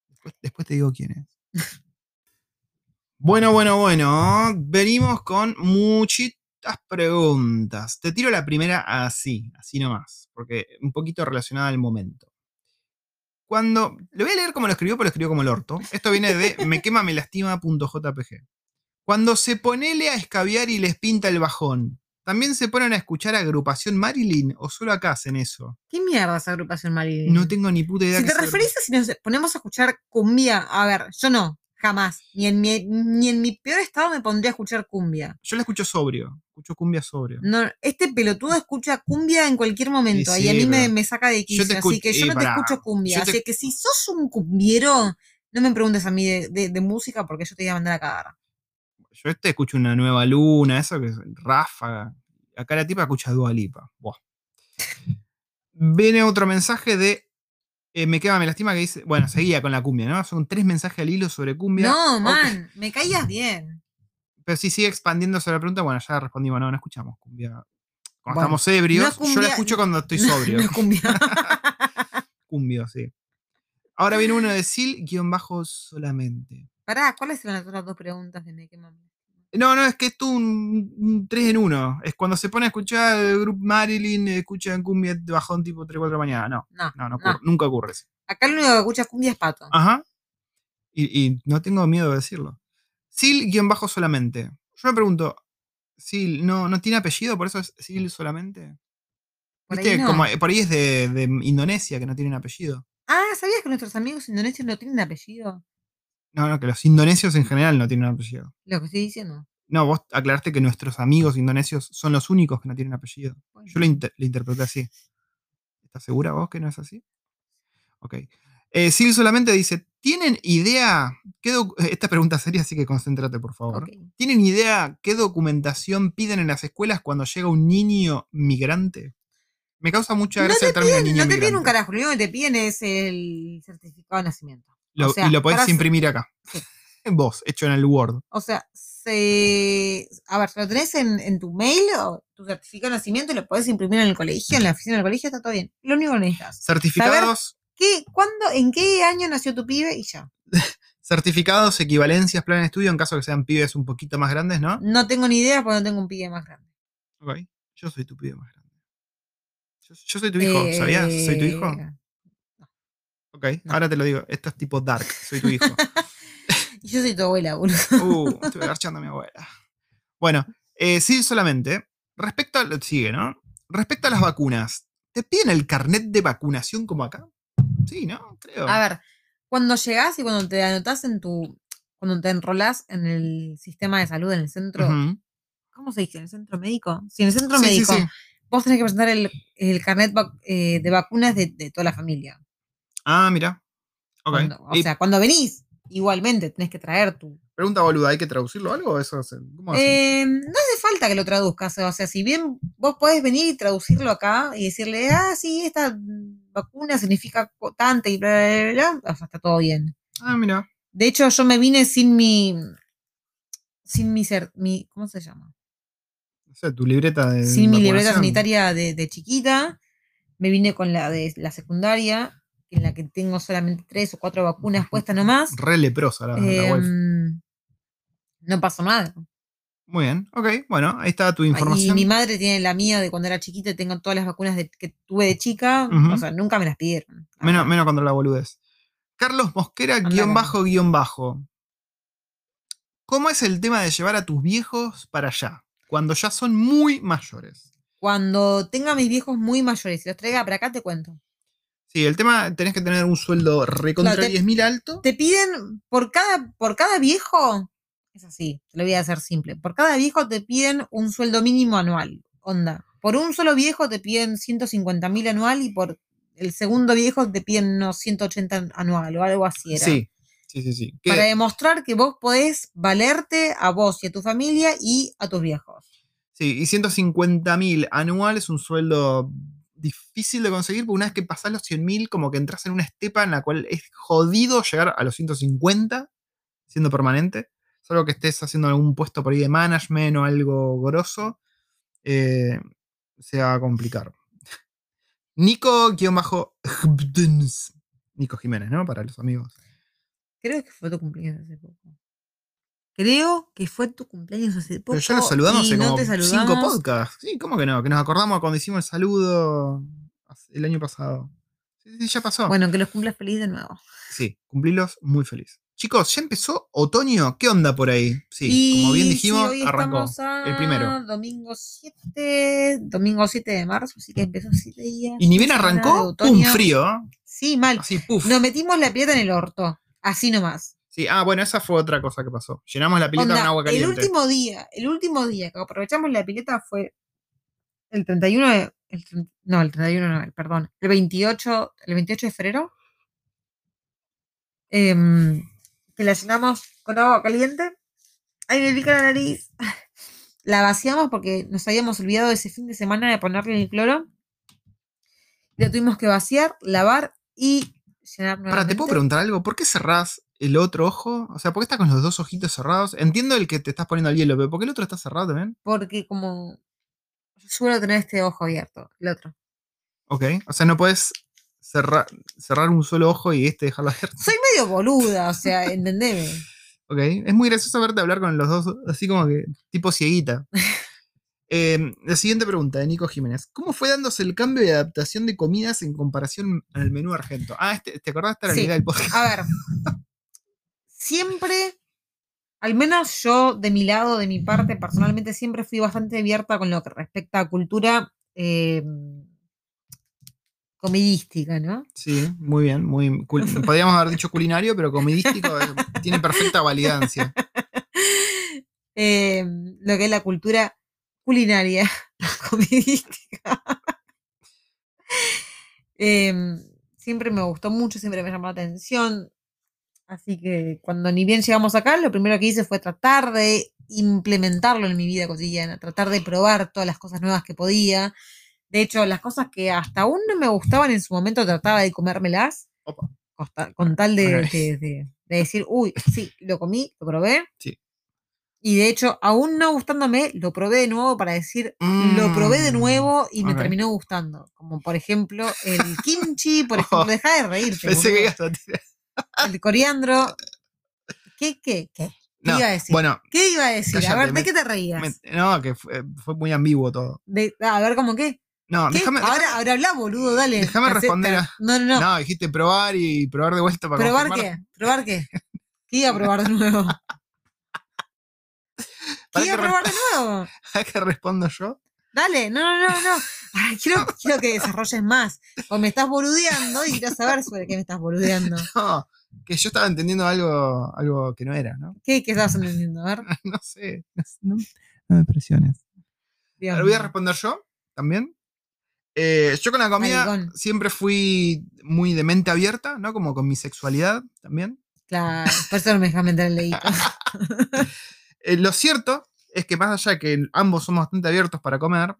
Después, después te digo quién es. Bueno, bueno, bueno. Venimos con muchitas preguntas. Te tiro la primera así, así nomás, porque un poquito relacionada al momento. Cuando. Le voy a leer como lo escribió, pero lo escribió como el orto. Esto viene de mequemamelastima.jpg. Cuando se ponele a escabiar y les pinta el bajón, ¿también se ponen a escuchar agrupación Marilyn o solo acá hacen eso? ¿Qué mierda esa agrupación Marilyn? No tengo ni puta idea. Si te sea referís a si nos ponemos a escuchar cumbia, a ver, yo no, jamás. Ni en mi, ni en mi peor estado me pondría a escuchar cumbia. Yo la escucho sobrio. Escucho cumbia sobrio. No, este pelotudo escucha cumbia en cualquier momento Sí, y a mí me, saca de quicio. así que yo y no te escucho cumbia. te- Así que si sos un cumbiero, no me preguntes a mí de, de- de música porque yo te voy a mandar a cagar. Yo este escucho una nueva luna, eso que es ráfaga. Acá la tipa escucha Dua Lipa. Buah. Viene otro mensaje de eh, Me quema, me lastima que dice. Bueno, seguía con la cumbia, ¿no? Son tres mensajes al hilo sobre cumbia. No, man, me caías bien. Pero si sigue expandiendo sobre la pregunta, bueno, ya respondimos, no, no escuchamos cumbia. Cuando Bueno, estamos ebrios, no es yo la escucho cuando estoy No, sobrio. no es cumbia. Cumbio, sí. Ahora viene uno de Sil, guion bajo solamente. Pará, ¿cuáles eran las otras dos preguntas de me quema? No, no, es que es tú un, un 3 en 1. Es cuando se pone a escuchar el grupo Marilyn, escuchan cumbia de bajón tipo 3 4 de la mañana. No, No, no, no, nunca ocurre eso. Acá lo único que escucha cumbia es pato. Ajá. Y, y no tengo miedo de decirlo. Sil guion bajo solamente. Yo me pregunto, Sil, ¿no, ¿no tiene apellido? ¿Por eso es Sil solamente? Por ¿Viste? ahí no. Como, por ahí es de, de Indonesia que no tienen apellido. Ah, ¿sabías que nuestros amigos indonesios no tienen apellido? No, no, que los indonesios en general no tienen apellido. Lo que estoy diciendo. No, vos aclaraste que nuestros amigos indonesios son los únicos que no tienen apellido. Bueno. Yo lo, inter- lo interpreté así. ¿Estás segura vos que no es así? Ok. Eh, Sil solamente dice, ¿tienen idea? Qué eh, Esta pregunta seria, así que concéntrate, por favor. ¿Tienen idea qué documentación piden en las escuelas cuando llega un niño migrante? Me causa mucha No gracia te el término niño No te piden un carajo, lo único que te piden es el certificado de nacimiento. Lo- o sea, y lo podés imprimir acá. Sí. Vos, hecho en el Word. O sea, se, a ver, lo tenés en, en tu mail o tu certificado de nacimiento, lo podés imprimir en el colegio, en la oficina del colegio, está todo bien. Lo único que necesitas. Certificados, ¿Qué, ¿Cuándo, en qué año nació tu pibe? Y ya. certificados, equivalencias, plan de estudio en caso que sean pibes un poquito más grandes, ¿no? No tengo ni idea porque no tengo un pibe más grande. Ok. Yo soy tu pibe más grande. Yo, yo soy tu hijo, Eh, ¿sabías? ¿Soy tu hijo? Ok, no. ahora te lo digo. Esto es tipo dark. Soy tu hijo. Y yo soy tu abuela, boludo. Uh, estoy garchando a mi abuela. Bueno, eh, sí, solamente. Respecto a. Sigue, ¿no? Respecto a las vacunas. ¿Te piden el carnet de vacunación como acá? Sí, ¿no? Creo. A ver, cuando llegás y cuando te anotás en tu. Cuando te enrolás en el sistema de salud, en el centro. ¿Cómo se dice? ¿En el centro médico? Sí, en el centro Sí, sí, médico. sí. Vos tenés que presentar el, el carnet eh, de vacunas de, de toda la familia. Ah, mira. Ok. Cuando- o Y sea, cuando venís, igualmente tenés que traer tu. pregunta boluda, ¿hay que traducirlo o algo? o Eso, ¿Cómo? Eh, no hace falta que lo traduzcas. O sea, si bien vos podés venir y traducirlo acá y decirle, ah, sí, esta vacuna significa co- tanto y bla, bla, bla, bla, o sea, está todo bien. Ah, mira. De hecho, yo me vine sin mi. Sin mi ser. Mi, ¿Cómo se llama? No sé, tu libreta de. sin mi libreta sanitaria de, de chiquita. Me vine con la de la secundaria, en la que tengo solamente tres o cuatro vacunas puestas nomás. Re leprosa la, la waifu. Em, no pasó nada. Muy bien. Ok, bueno, ahí está tu Y información. mi madre tiene la mía de cuando era chiquita y tengo todas las vacunas de- que tuve de chica. O sea, nunca me las pidieron. la Menos, menos contra la boludez. Carlos Mosquera, guion bajo, guion bajo. ¿Cómo es el tema de llevar a tus viejos para allá? Cuando ya son muy mayores. Cuando tenga a mis viejos muy mayores y los traiga para acá, te cuento. Sí, el tema, tenés que tener un sueldo recontra Claro, te- 10.000 alto. Te piden por cada, por cada viejo, es así, te lo voy a hacer simple. Por cada viejo te piden un sueldo mínimo anual. Onda. Por un solo viejo te piden 150 mil anual y por el segundo viejo te piden unos 180 anual o algo así era. Sí, sí, sí, sí. Para demostrar que vos podés valerte a vos y a tu familia y a tus viejos. Sí, y 150.000 anual es un sueldo difícil de conseguir, porque una vez que pasás los 100.000, como que entras en una estepa en la cual es jodido llegar a los 150 siendo permanente. Solo que estés haciendo algún puesto por ahí de management o algo grosso, eh, se va a complicar. Nico, guion bajo, Nico Jiménez, ¿no? Para los amigos. Creo que fue tu cumpleaños hace poco. Creo que fue tu cumpleaños hace poco. Pero ya lo saludamos hace no como cinco podcasts. Sí, ¿cómo que no? Que nos acordamos cuando hicimos el saludo el año pasado. Sí, sí, ya pasó. Bueno, que los cumplas feliz de nuevo. Sí, cumplirlos muy feliz. Chicos, ¿ya empezó otoño? ¿Qué onda por ahí? Sí, Y como bien sí, dijimos, hoy arrancó. el primero. Domingo 7, domingo 7 de marzo, así que empezó 7 días. Y ni bien arrancó, otoño. frío. Sí, mal. Así, puf. Nos metimos la pileta en el orto, así nomás. Sí, ah, bueno, esa fue otra cosa que pasó. Llenamos la pileta Onda, con agua el caliente. último día, el último día que aprovechamos la pileta fue el 31 de, el no, el 31 no, el- perdón, el 28, el 28 de febrero. em, que la llenamos con agua caliente. Ay, me pica la nariz. La vaciamos porque nos habíamos olvidado ese fin de semana de ponerle el cloro. La tuvimos que vaciar, lavar y llenar Para, ¿te puedo preguntar algo? ¿Por qué cerrás el otro ojo? O sea, ¿por qué estás con los dos ojitos cerrados? Entiendo el que te estás poniendo al hielo, pero ¿por qué el otro está cerrado también? Porque como suelo tener este ojo abierto, el otro. Ok. O sea, no puedes cerrar, cerrar un solo ojo y este dejarlo abierto. Soy medio boluda, o sea, entendeme. Ok. Es muy gracioso verte hablar con los dos, así como que tipo cieguita. Eh, la siguiente pregunta de Nico Jiménez. ¿Cómo fue dándose el cambio de adaptación de comidas en comparación al menú argento? Ah, este, ¿te acordás? Esta era la Sí. idea del podcast. A ver, siempre, al menos yo de mi lado, de mi parte, personalmente, siempre fui bastante abierta con lo que respecta a cultura eh, comidística, ¿no? Sí, muy bien. Muy, podríamos haber dicho culinario, pero comidístico eh, tiene perfecta validancia. Eh, lo que es la cultura culinaria comidística. Em, siempre me gustó mucho, siempre me llamó la atención. Así que cuando ni bien llegamos acá, lo primero que hice fue tratar de implementarlo en mi vida cotidiana, tratar de probar todas las cosas nuevas que podía. De hecho, las cosas que hasta aún no me gustaban en su momento trataba de comérmelas, Opa. con tal de, Ok. de- de- de decir, uy, sí, lo comí, lo probé. Sí. Y de hecho, aún no gustándome, lo probé de nuevo para decir, lo probé de Mm, nuevo y me terminó gustando. Como por ejemplo el kimchi, por ejemplo, Oh, deja de reírte. Pensé que ibas a tirar. El coriandro. ¿Qué, qué, qué? ¿Qué No, iba a decir? Bueno, ¿Qué iba a decir? a ver, ¿de qué te reías? me- no, que fue, fue muy ambiguo todo. De- a ver, ¿cómo qué? No, ¿Qué? déjame. ahora, ahora habla, boludo, dale. déjame responder a- No, no, no. No, dijiste probar y probar de vuelta para ¿Probar confirmar. qué? ¿Probar qué? ¿Qué iba a probar de nuevo? ¿Qué iba a probar de nuevo? ¿A qué respondo yo? Dale, no, no, no, no. Ay, quiero, quiero que desarrolles más. O me estás boludeando y quiero saber sobre qué me estás boludeando. No, que yo estaba entendiendo algo, algo que no era, ¿no? ¿Qué, qué estabas entendiendo? A ver. No sé. No, me presiones. Ahora voy a responder yo también. Eh, yo con la comida Maricón. siempre fui muy de mente abierta, ¿no? Como con mi sexualidad también. Claro, por eso no me dejas meter el dedito. Eh, lo cierto es que más allá de que ambos somos bastante abiertos para comer,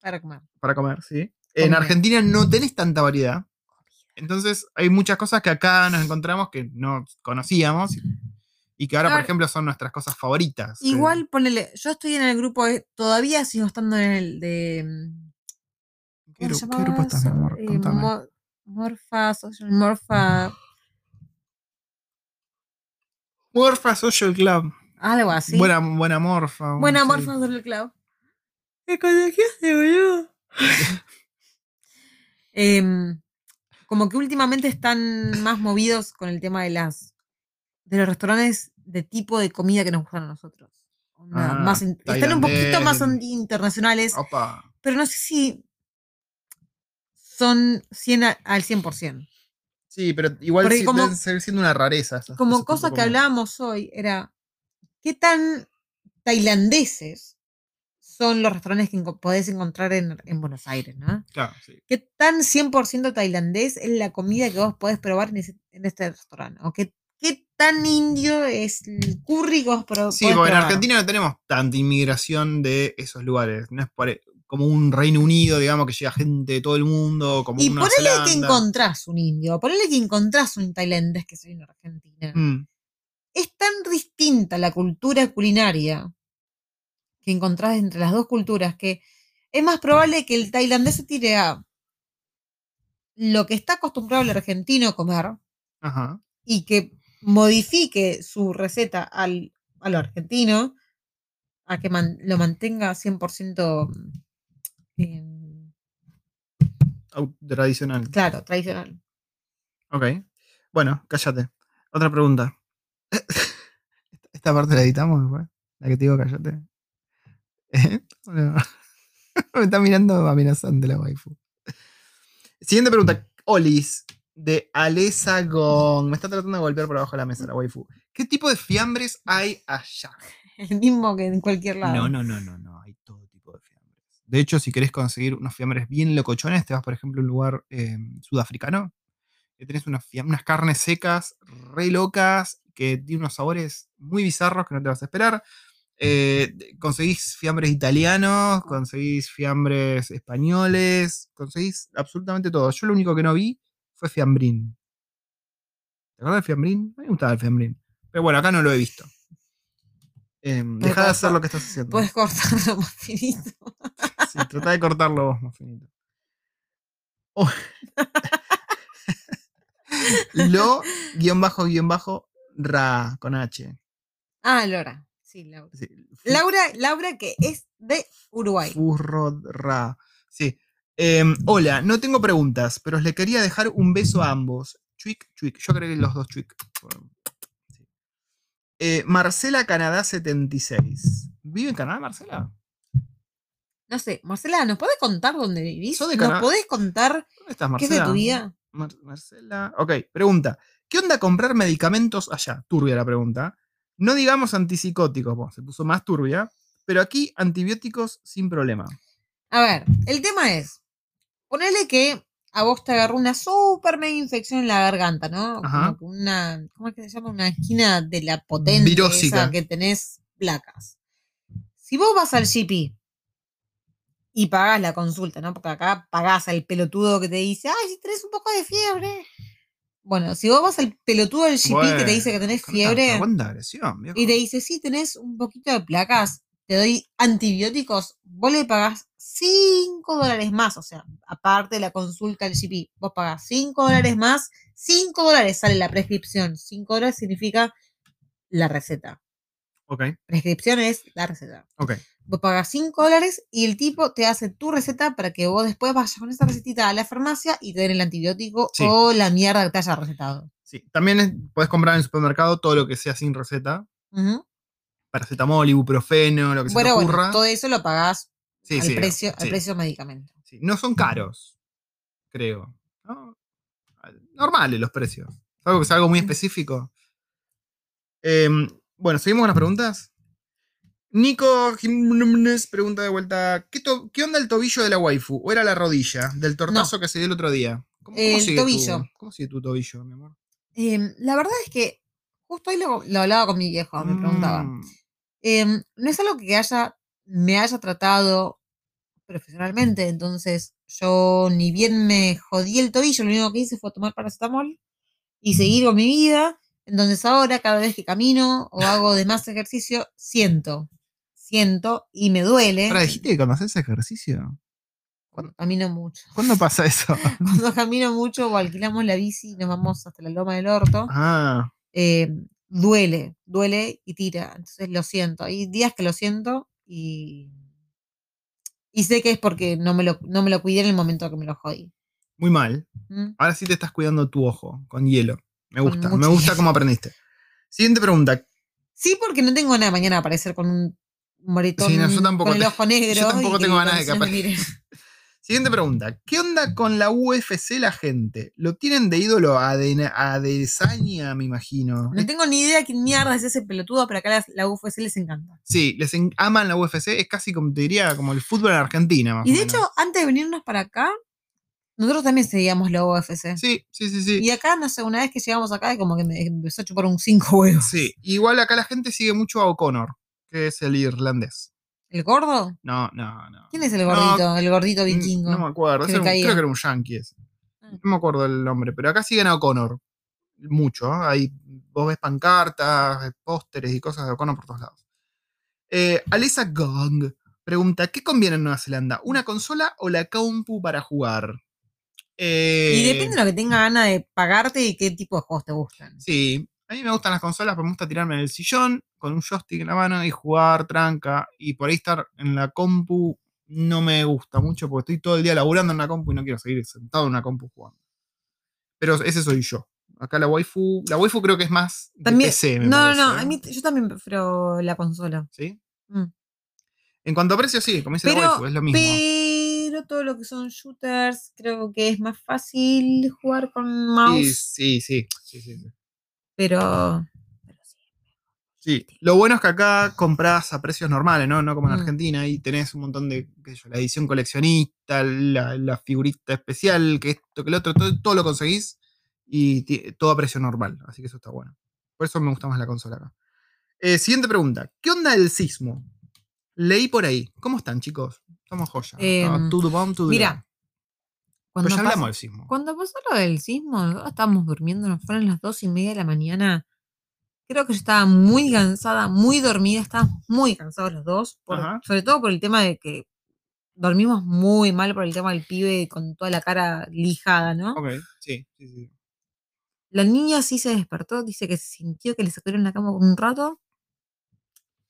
Para comer. para comer, sí. En. Argentina no tenés tanta variedad. Entonces hay muchas cosas que acá nos encontramos que no conocíamos y que ahora, por ejemplo, son nuestras cosas favoritas. Igual, ponele, yo estoy en el grupo, de- todavía sigo estando en el de. mm, ¿Qué, ¿cómo gru- se qué grupo estás, amor? Eh, Morfa, Social Morfa, Morfa Social Club. Algo así. Buena, buena morfa. Buena sí. Morfa Social Club. ¿Qué contagiaste, boludo? Em, como que últimamente están más movidos con el tema de las de los restaurantes de tipo de comida que nos gustan a nosotros. Onda, Ah, más in- están un poquito más el- on- internacionales, Opa. pero no sé si son 100 a- al 100%. Sí, pero igual sí como- deben seguir siendo una rareza. esas- Como cosa que hablábamos hoy era, ¿qué tan tailandeses son los restaurantes que podés encontrar en, en Buenos Aires, ¿no? Claro, sí. ¿Qué tan 100% tailandés es la comida que vos podés probar en, ese- en este restaurante? ¿O qué, qué tan indio es el curry que vos pro- Sí, podés porque en probar? Argentina no tenemos tanta inmigración de esos lugares. No es pare- como un Reino Unido, digamos, que llega gente de todo el mundo, como Y una ponele que encontrás un indio, ponele que encontrás un tailandés que soy en Argentina. Mm, Es tan distinta la cultura culinaria que encontrás entre las dos culturas que es más probable que el tailandés se tire a lo que está acostumbrado el argentino a comer Ajá. y que modifique su receta al, a lo argentino a que man- lo mantenga 100% eh, Au- Tradicional. claro, tradicional. Ok. Bueno, cállate. Otra pregunta. ¿Esta parte la editamos después? La que te digo cállate. ¿Eh? No. Me está mirando amenazante la waifu. Siguiente pregunta. Olis, de Alesa Gong. Me está tratando de golpear por abajo de la mesa la waifu. ¿Qué tipo de fiambres hay allá? El mismo que en cualquier lado. No, no, no, no, no. Hay todo tipo de fiambres. De hecho, si querés conseguir unos fiambres bien locochones, te vas, por ejemplo, a un lugar eh, sudafricano. Que tenés unas, unas carnes secas, re locas, que tienen unos sabores muy bizarros que no te vas a esperar. Eh, conseguís fiambres italianos, conseguís fiambres españoles, conseguís absolutamente todo. Yo lo único que no vi fue fiambrín. ¿Te acuerdas del fiambrín? A mí me gustaba el fiambrín. Pero bueno, acá no lo he visto. Em, Puedes deja de hacer lo que estás haciendo. Puedes cortarlo más finito. Sí, trata de cortarlo vos más finito. Oh. Lo, guion bajo, guion bajo, ra, con H. Ah, Laura. Sí, Laura. Sí, Laura, Laura que es de Uruguay. Furrodra. Sí. Em, hola, no tengo preguntas, pero les quería dejar un beso a ambos. Chuic, chuic. Yo creo que los dos chuic. Sí. Eh, Marcela Canadá 76. ¿Vive en Canadá, Marcela? No sé, Marcela, ¿nos podés contar dónde vivís? ¿Nos podés contar ¿Dónde estás, qué Marcela? es de tu vida? Mar- Marcela. Ok, pregunta. ¿Qué onda comprar medicamentos allá? Turbia la pregunta. No digamos antipsicóticos, bueno, se puso más turbia, pero aquí antibióticos sin problema. A ver, el tema es, ponele que a vos te agarró una super mega infección en la garganta, ¿no? Ajá. Como una, ¿cómo es que se llama? Una esquina de la Virósica. esa que tenés placas. Si vos vas al GP y pagás la consulta, ¿no? Porque acá pagás al pelotudo que te dice, ay, si tenés un poco de fiebre. Bueno, si vos vas al pelotudo del GP que te dice que tenés fiebre agresión, y te dice, sí, tenés un poquito de placas, te doy antibióticos, vos le pagás 5 dólares más, o sea, aparte de la consulta del GP, vos pagás 5 dólares más, 5 dólares sale la prescripción, 5 dólares significa la receta. Ok, Prescripción es la receta. ok. Vos pagás 5 dólares y el tipo te hace tu receta para que vos después vayas con esa recetita a la farmacia y te den el antibiótico Sí. o la mierda que te haya recetado. Sí. También es- puedes comprar en el supermercado todo lo que sea sin receta. Ujú. Paracetamol, ibuprofeno, lo que se Bueno, bueno, ocurra. todo eso lo pagás sí, al, sí, precio, al precio medicamento. sí. No son caros, creo. ¿no? Normales los precios. Algo que sea algo muy específico. Em, bueno, ¿seguimos con las preguntas? Nico Jiménez pregunta de vuelta: ¿qué, to- qué onda el tobillo de la waifu? ¿O era la rodilla del tortazo que se dio el otro día? ¿Cómo, cómo El sigue tu- tobillo. ¿Cómo sigue tu tobillo, mi amor? Em, la verdad es que justo hoy lo, lo hablaba con mi viejo, me preguntaba. Mm, Em, no es algo que haya, me haya tratado profesionalmente, entonces yo ni bien me jodí el tobillo, lo único que hice fue tomar paracetamol y seguir con mi vida. Entonces ahora cada vez que camino o hago de más ejercicio, siento, siento y me duele. Ahora, dijiste que cuando haces ejercicio. Cuando camino mucho. ¿Cuándo pasa eso? Cuando camino mucho o alquilamos la bici y nos vamos hasta la loma del orto. ah, eh, duele, duele y tira. Entonces lo siento. Hay días que lo siento y, y sé que es porque no me, lo, no me lo cuidé en el momento que me lo jodí. muy mal. ¿Mm? Ahora sí te estás cuidando tu ojo con hielo. Me gusta, me gusta hielo. cómo aprendiste. Siguiente pregunta. Sí, porque no tengo nada mañana a aparecer con un moretón Sí, no, con el ojo negro. yo tampoco tengo ganas de mire. Siguiente pregunta. ¿Qué onda con la UFC la gente? ¿Lo tienen de ídolo a, de, a Desaña, me imagino? No tengo ni idea quién mierda es ese pelotudo, pero acá la, la UFC les encanta. Sí, les en- aman la UFC. Es casi como te diría, como el fútbol en Argentina. Más Y de hecho, antes de venirnos para acá, nosotros también seguíamos la UFC. Sí, sí, sí, sí. Y acá, no sé, una vez que llegamos acá, como que me empezó a chupar un cinco huevos. Sí, igual acá la gente sigue mucho a O'Connor, que es el irlandés. ¿El gordo? No, no, no. ¿Quién es el No, gordito? el gordito vikingo. No me acuerdo. que me un- creo que era un yankee ese. Ah. No me acuerdo el nombre, pero acá siguen a O'Connor. Mucho. ¿eh? Ahí vos ves pancartas, pósteres y cosas de O'Connor por todos lados. Eh, Alisa Gong pregunta: ¿Qué conviene en Nueva Zelanda? ¿Una consola o la compu para jugar? Eh, y depende de lo que tenga ganas de pagarte y qué tipo de juegos te gustan. Sí, a mí me gustan las consolas, pero me gusta tirarme en el sillón con un joystick en la mano y jugar tranca. Y por ahí estar en la compu no me gusta mucho porque estoy todo el día laburando en la compu y no quiero seguir sentado en una compu jugando. Pero ese soy yo. Acá la waifu, la waifu creo que es más de También, PC, me no, parece, no, ¿eh? a mí, yo también prefiero la consola. ¿Sí? Mm. En cuanto a precio, sí, como dice la waifu, es lo mismo. pero todo lo que son shooters, creo que es más fácil jugar con Sí, mouse. sí, sí, sí, sí, sí. Pero, pero sí. Sí, lo bueno es que acá compras a precios normales, ¿no? No como en Mm. Argentina, y tenés un montón de, qué sé yo, la edición coleccionista, la, la figurita especial, que esto, que lo otro, todo, todo lo conseguís y todo a precio normal, así que eso está bueno. Por eso me gusta más la consola acá. Eh, siguiente pregunta, ¿qué onda el sismo? Leí por ahí, ¿cómo están chicos? Estamos joya. Todo the mira. Cuando Pero ya pasa- hablamos del sismo. Cuando pasó lo del sismo, nosotros estábamos durmiendo, nos fueron las dos y media de la mañana. Creo que yo estaba muy cansada, muy dormida, estábamos muy cansados los dos, por- sobre todo por el tema de que dormimos muy mal por el tema del pibe con toda la cara lijada, ¿no? Ok, sí, sí, sí. La niña sí se despertó, dice que sintió que le sacaron la cama por un rato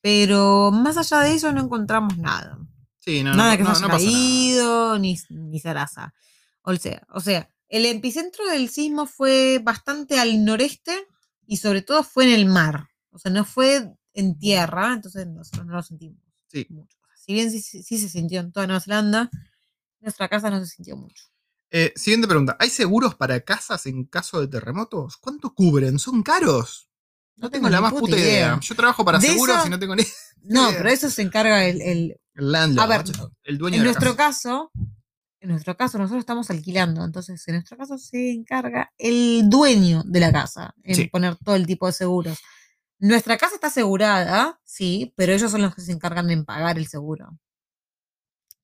Pero más allá de eso no encontramos nada. Sí, no, nada no, que no, se no haya nada. caído, ni, ni zaraza. O sea, o sea, el epicentro del sismo fue bastante al noreste y sobre todo fue en el mar. O sea, no fue en tierra, entonces nosotros no lo sentimos Sí. mucho. Si bien sí, sí- sí se sintió en toda Nueva Zelanda, nuestra casa no se sintió mucho. Eh, siguiente pregunta. ¿Hay seguros para casas en caso de terremotos? ¿Cuánto cubren? ¿Son caros? No, tengo, la más puta idea. Yo trabajo para De seguros eso- y no tengo ni No, idea. pero eso se encarga el, el- el landlord, A ver, el dueño en de la nuestro casa. caso, en nuestro caso, nosotros estamos alquilando, entonces en nuestro caso se encarga el dueño de la casa en Sí. poner todo el tipo de seguros. Nuestra casa está asegurada, sí, pero ellos son los que se encargan en pagar el seguro.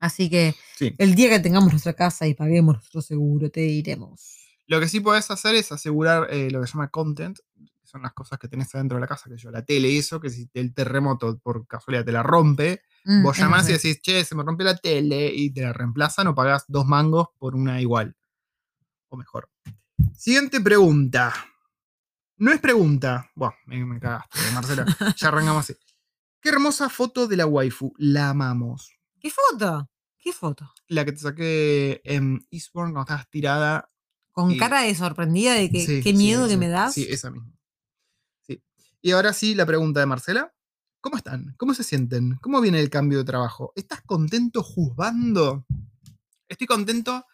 Así que Sí. el día que tengamos nuestra casa y paguemos nuestro seguro, te diremos. Lo que sí podés hacer es asegurar eh, lo que se llama content, que son las cosas que tenés adentro de la casa, que yo, la tele y eso, que si el terremoto por casualidad te la rompe, Mm, vos llamás y decís, che, se me rompió la tele y te la reemplazan o pagás dos mangos por una igual. O mejor. Siguiente pregunta. No es pregunta. Buah, me, me cagaste, Marcela. Ya arrancamos así. Qué hermosa foto de la waifu. La amamos. ¿Qué foto? ¿Qué foto? La que te saqué en Eastbourne cuando estabas tirada. Con Y- cara de sorprendida de que Sí, qué sí, miedo que sí, me das. Sí, esa misma. Sí. Y ahora sí, la pregunta de Marcela. ¿Cómo están? ¿Cómo se sienten? ¿Cómo viene el cambio de trabajo? ¿Estás contento juzgando? Estoy contento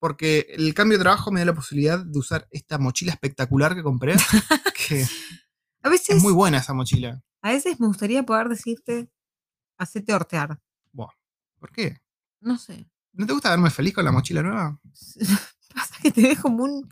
porque el cambio de trabajo me da la posibilidad de usar esta mochila espectacular que compré. que a veces, es muy buena esa mochila. a veces me gustaría poder decirte, hacete hortear. Buah, ¿Por qué? No sé. ¿No te gusta verme feliz con la mochila nueva? Pasa que te ves como un.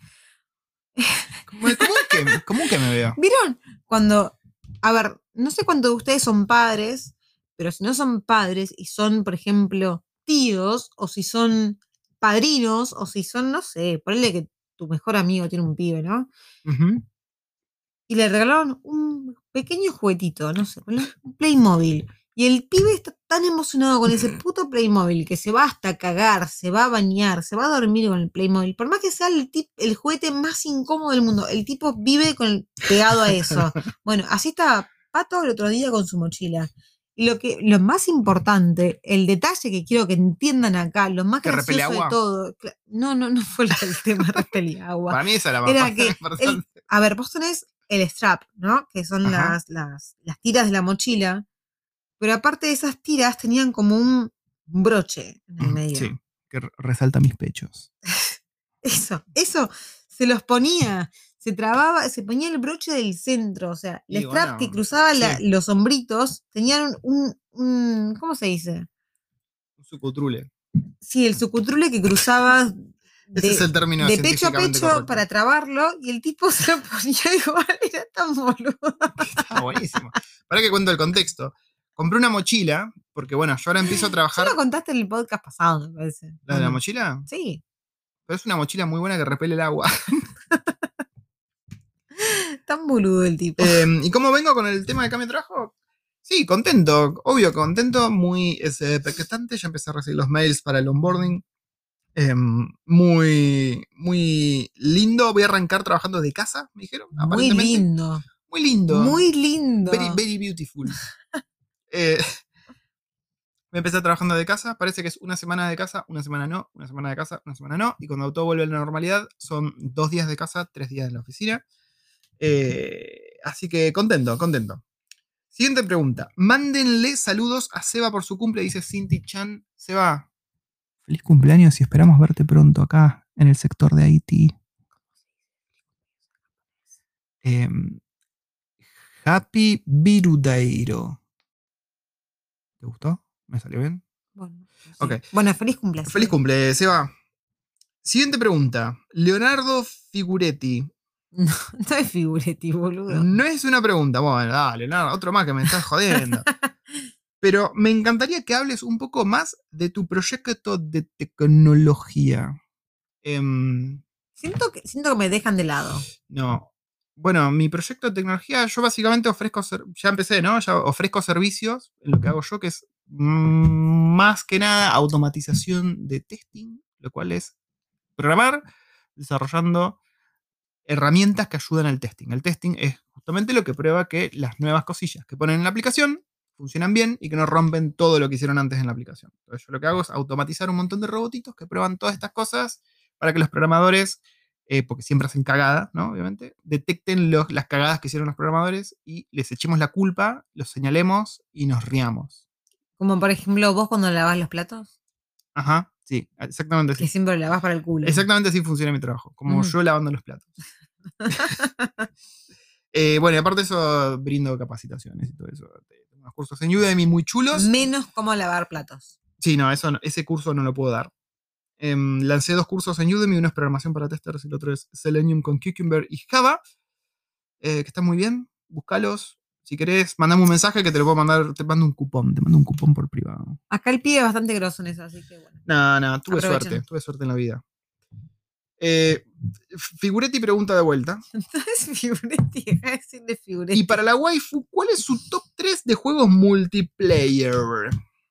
¿Cómo, cómo es que, cómo que me veo? ¿Vieron? Cuando. A ver, no sé cuántos de ustedes son padres, pero si no son padres y son, por ejemplo, tíos, o si son padrinos, o si son, no sé, ponle que tu mejor amigo tiene un pibe, ¿no? Y le regalaron un pequeño juguetito, no sé, un Playmobil. Y el pibe está tan emocionado con ese puto Playmobil que se va hasta cagar, se va a bañar, se va a dormir con el Playmobil. Por más que sea el, tip- el juguete más incómodo del mundo, el tipo vive con el- pegado a eso. Bueno, así estaba Pato el otro día con su mochila. Y lo, que, lo más importante, el detalle que quiero que entiendan acá, lo más ¿Que repele gracioso de agua? todo. cla- No, no, no fue el tema de agua. Para mí esa la Era más que el- a ver, vos tenés el strap, ¿no? Que son Ajá. las, las, las tiras de la mochila. Pero aparte de esas tiras, tenían como un broche en el medio. Sí, que re- resalta mis pechos. Eso, eso se los ponía, se trababa, se ponía el broche del centro. O sea, el Y strap bueno, que cruzaba la- los hombritos tenían un, un- ¿Cómo se dice? Un sucutrule. Sí, el sucutrule que cruzaba. Ese de- es el término de pecho a pecho correcto. para trabarlo y el tipo se lo ponía igual, era tan boludo. Está buenísimo. Para que cuento el contexto. Compré una mochila, porque bueno, yo ahora empiezo a trabajar. lo contaste en el podcast pasado, me parece. ¿La de la mochila? Sí, Pero es una mochila muy buena que repele el agua. tan boludo el tipo. Eh, ¿Y cómo vengo con el tema de cambio de trabajo? Sí, contento, obvio, contento, muy ese, expectante. Ya empecé a recibir los mails para el onboarding. Eh, muy, muy lindo. Voy a arrancar trabajando de casa, me dijeron. Muy lindo. Muy lindo. Muy lindo. Very, very beautiful. Eh, me empecé trabajando de casa. Parece que es una semana de casa, una semana no, una semana de casa, una semana no. Y cuando todo vuelve a la normalidad, son dos días de casa, tres días en la oficina. Eh, así que contento, contento. Siguiente pregunta. Mándenle saludos a Seba por su cumple, dice Cinti Chan. Seba. Feliz cumpleaños y esperamos verte pronto acá en el sector de Haití. Em, Happy Virudeiro. ¿Te gustó? ¿Me salió bien? Bueno, sí. Ok. Bueno, feliz cumpleaños. Feliz cumple, Seba. Siguiente pregunta. Leonardo Figuretti. No, no es figuretti, boludo. No es una pregunta. Bueno, dale, Leonardo, otro más que me estás jodiendo. Pero me encantaría que hables un poco más de tu proyecto de tecnología. Em, Siento que, siento que me dejan de lado. no. Bueno, mi proyecto de tecnología, yo básicamente ofrezco, ya empecé, ¿no? Ya ofrezco servicios en lo que hago yo, que es mm, más que nada automatización de testing, lo cual es programar desarrollando herramientas que ayudan al testing. El testing es justamente lo que prueba que las nuevas cosillas que ponen en la aplicación funcionan bien y que no rompen todo lo que hicieron antes en la aplicación. Entonces yo lo que hago es automatizar un montón de robotitos que prueban todas estas cosas para que los programadores, eh, porque siempre hacen cagada, ¿no? Obviamente, detecten los- las cagadas que hicieron los programadores y les echemos la culpa, los señalemos y nos riamos. Como por ejemplo, vos cuando lavas los platos, Ajá, sí, exactamente que así. siempre lo lavas para el culo. Exactamente así funciona mi trabajo, como Ujú. yo lavando los platos. Eh, bueno, y aparte de eso, brindo capacitaciones y todo eso. Tengo unos cursos en Udemy muy chulos. Menos cómo lavar platos. Sí, no, eso no- ese curso no lo puedo dar. Em, lancé dos cursos en Udemy, uno es programación para testers y el otro es Selenium con Cucumber y Java, eh, que están muy bien. Búscalos. Si querés, mandame un mensaje que te lo puedo mandar, te mando un cupón, te mando un cupón por privado. Acá el pibe es bastante grosso en eso, así que bueno. No, no, tuve Aprovechen. suerte, tuve suerte en la vida. Eh, Figuretti pregunta de vuelta. Entonces, figuretti, deja de decirle figuretti. Y para la waifu, ¿cuál es su top 3 de juegos multiplayer?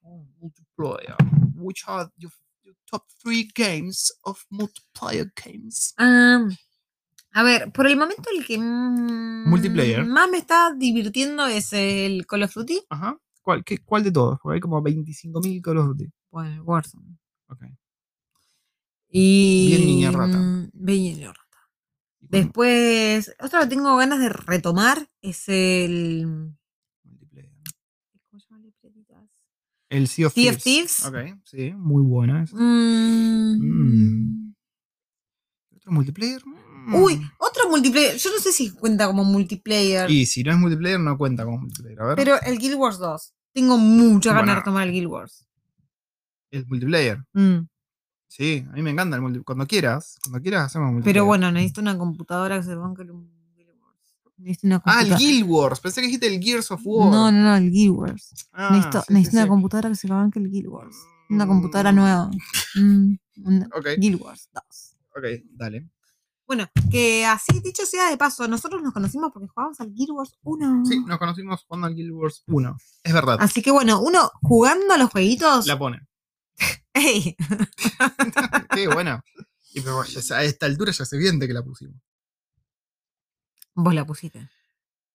Oh, multiplayer. Which are your top 3 games of multiplayer games? Ah, a ver, por el momento el que Multiplayer. más me está divirtiendo es el Call of Duty. Ajá. ¿Cuál, qué- cuál de todos? Porque hay como 25.000 Call of Duty. Bueno, Warzone. Ok. Y, Bien niña rata. mm, Bien niña rata. Después, otra que tengo ganas de retomar es el. Multiplayer. ¿Cómo se llama la letreritas? El Sea of Sea of Thieves. Ok, sí, muy buena. esa. Mm. Mm. ¿Otro multiplayer? Mm. Uy, otro multiplayer. Yo no sé si cuenta como multiplayer. Y si no es multiplayer, no cuenta como multiplayer. A ver. Pero el Guild Wars 2. Tengo ganas Bueno. de retomar el Guild Wars. el multiplayer. Mm. Sí, a mí me encanta el multiplayer. Cuando quieras, cuando quieras hacemos multiplayer. Pero bueno, necesito una computadora que se banque el Una Ah, el Guild Wars. Pensé que dijiste el Gears of War. No, no, no, el Guild Wars. Ah, necesito sí, sí, necesito una sí. computadora que se banque el Guild Wars. Una Mm, computadora nueva. Mm, una- Guild Wars 2. ok, dale. Bueno, que así dicho sea de paso, nosotros nos conocimos porque jugábamos al Guild Wars 1. Sí, nos conocimos jugando al Guild Wars 1. Es verdad. Así que bueno, uno jugando a los jueguitos. La pone. ¡Ey! Qué buena. Y pero a esta altura ya se evidente que la pusimos. Vos la pusiste.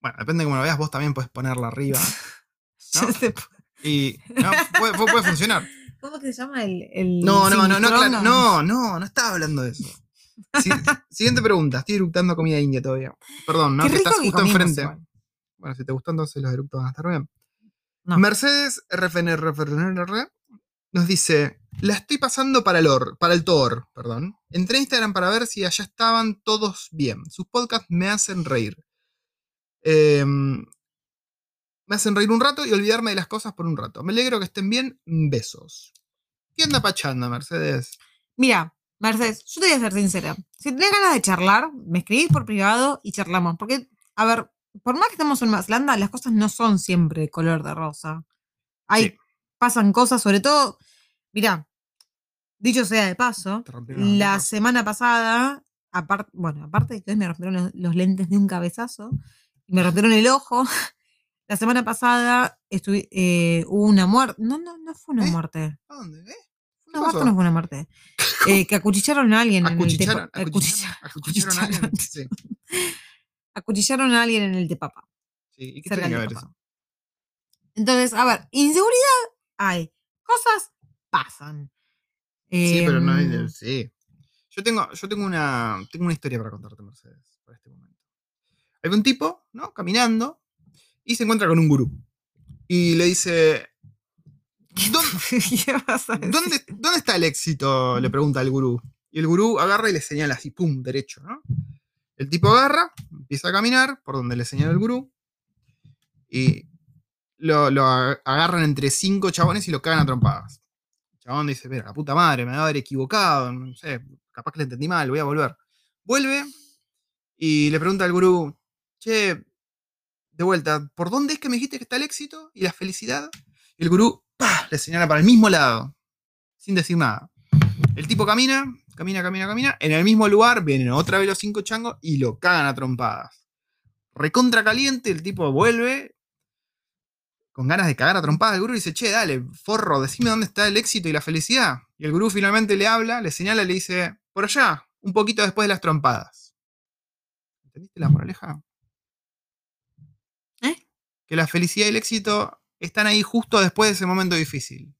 Bueno, depende de cómo lo veas, vos también puedes ponerla arriba. ¿No? Y no, puede, puede- funcionar. ¿Cómo que se llama el. el No, no, no, no, claro, no, no, no estaba hablando de eso. Si- siguiente pregunta. Estoy eructando comida india todavía. Perdón, ¿no? Que estás que justo enfrente. igual. Bueno, si te gustó entonces los eructos van a estar bien. No. Mercedes RFNRR nos dice: La estoy pasando para el, or, para el Thor, perdón. Entré a Instagram para ver si allá estaban todos bien. Sus podcasts me hacen reír. Em, me hacen reír un rato y olvidarme de las cosas por un rato. Me alegro que estén bien. Besos. ¿Qué anda pachando, Mercedes? Mira, Mercedes, yo te voy a ser sincera. Si tenés ganas de charlar, me escribís por privado y charlamos. Porque, a ver, por más que estemos en Nueva Zelanda, las cosas no son siempre color de rosa. Hay, Sí. Pasan cosas, sobre todo, mira, dicho sea de paso, la semana pasada, aparte, bueno, aparte de que hoy me rompieron los, los lentes de un cabezazo, y me rompieron el ojo, la semana pasada eh, hubo una muerte. No, no, no fue una ¿Eh? muerte. ¿A dónde? ¿Eh? ¿Qué Una muerte pasó? no fue una muerte. Eh, que acuchillaron a alguien en el ¿Acuchicharon, Tepa- acuchicharon, acuchicharon a alguien? Sí. Acuchillaron a alguien en el Tepapa. sí. ¿Y qué tiene que ver Tepapa. eso? Entonces, a ver, inseguridad hay. Cosas pasan. Sí, pero no Em, hay. Sí. Yo tengo, yo tengo una. Tengo una historia para contarte, Mercedes, para este momento. Hay un tipo, ¿no? Caminando. Y se encuentra con un gurú. Y le dice. ¿Dónde, dónde, dónde está el éxito? Le pregunta al gurú. Y el gurú agarra y le señala así, pum, derecho, ¿no? El tipo agarra, empieza a caminar por donde le señala el gurú. Y lo, lo ag- agarran entre cinco chabones y lo cagan a trompadas. El chabón dice, mira, la puta madre, me va a haber equivocado, no sé, capaz que le entendí mal, voy a volver. Vuelve y le pregunta al gurú, che, de vuelta, ¿por dónde es que me dijiste que está el éxito y la felicidad? Y el gurú le señala para el mismo lado, sin decir nada. El tipo camina, camina, camina, camina. En el mismo lugar vienen otra vez los cinco changos y lo cagan a trompadas. Recontra caliente, el tipo vuelve con ganas de cagar a trompadas al gurú y dice, che, dale, forro, decime dónde está el éxito y la felicidad. Y el gurú finalmente le habla, le señala y le dice, por allá, un poquito después de las trompadas. ¿Entendiste la moraleja? ¿Eh? Que la felicidad y el éxito están ahí justo después de ese momento difícil.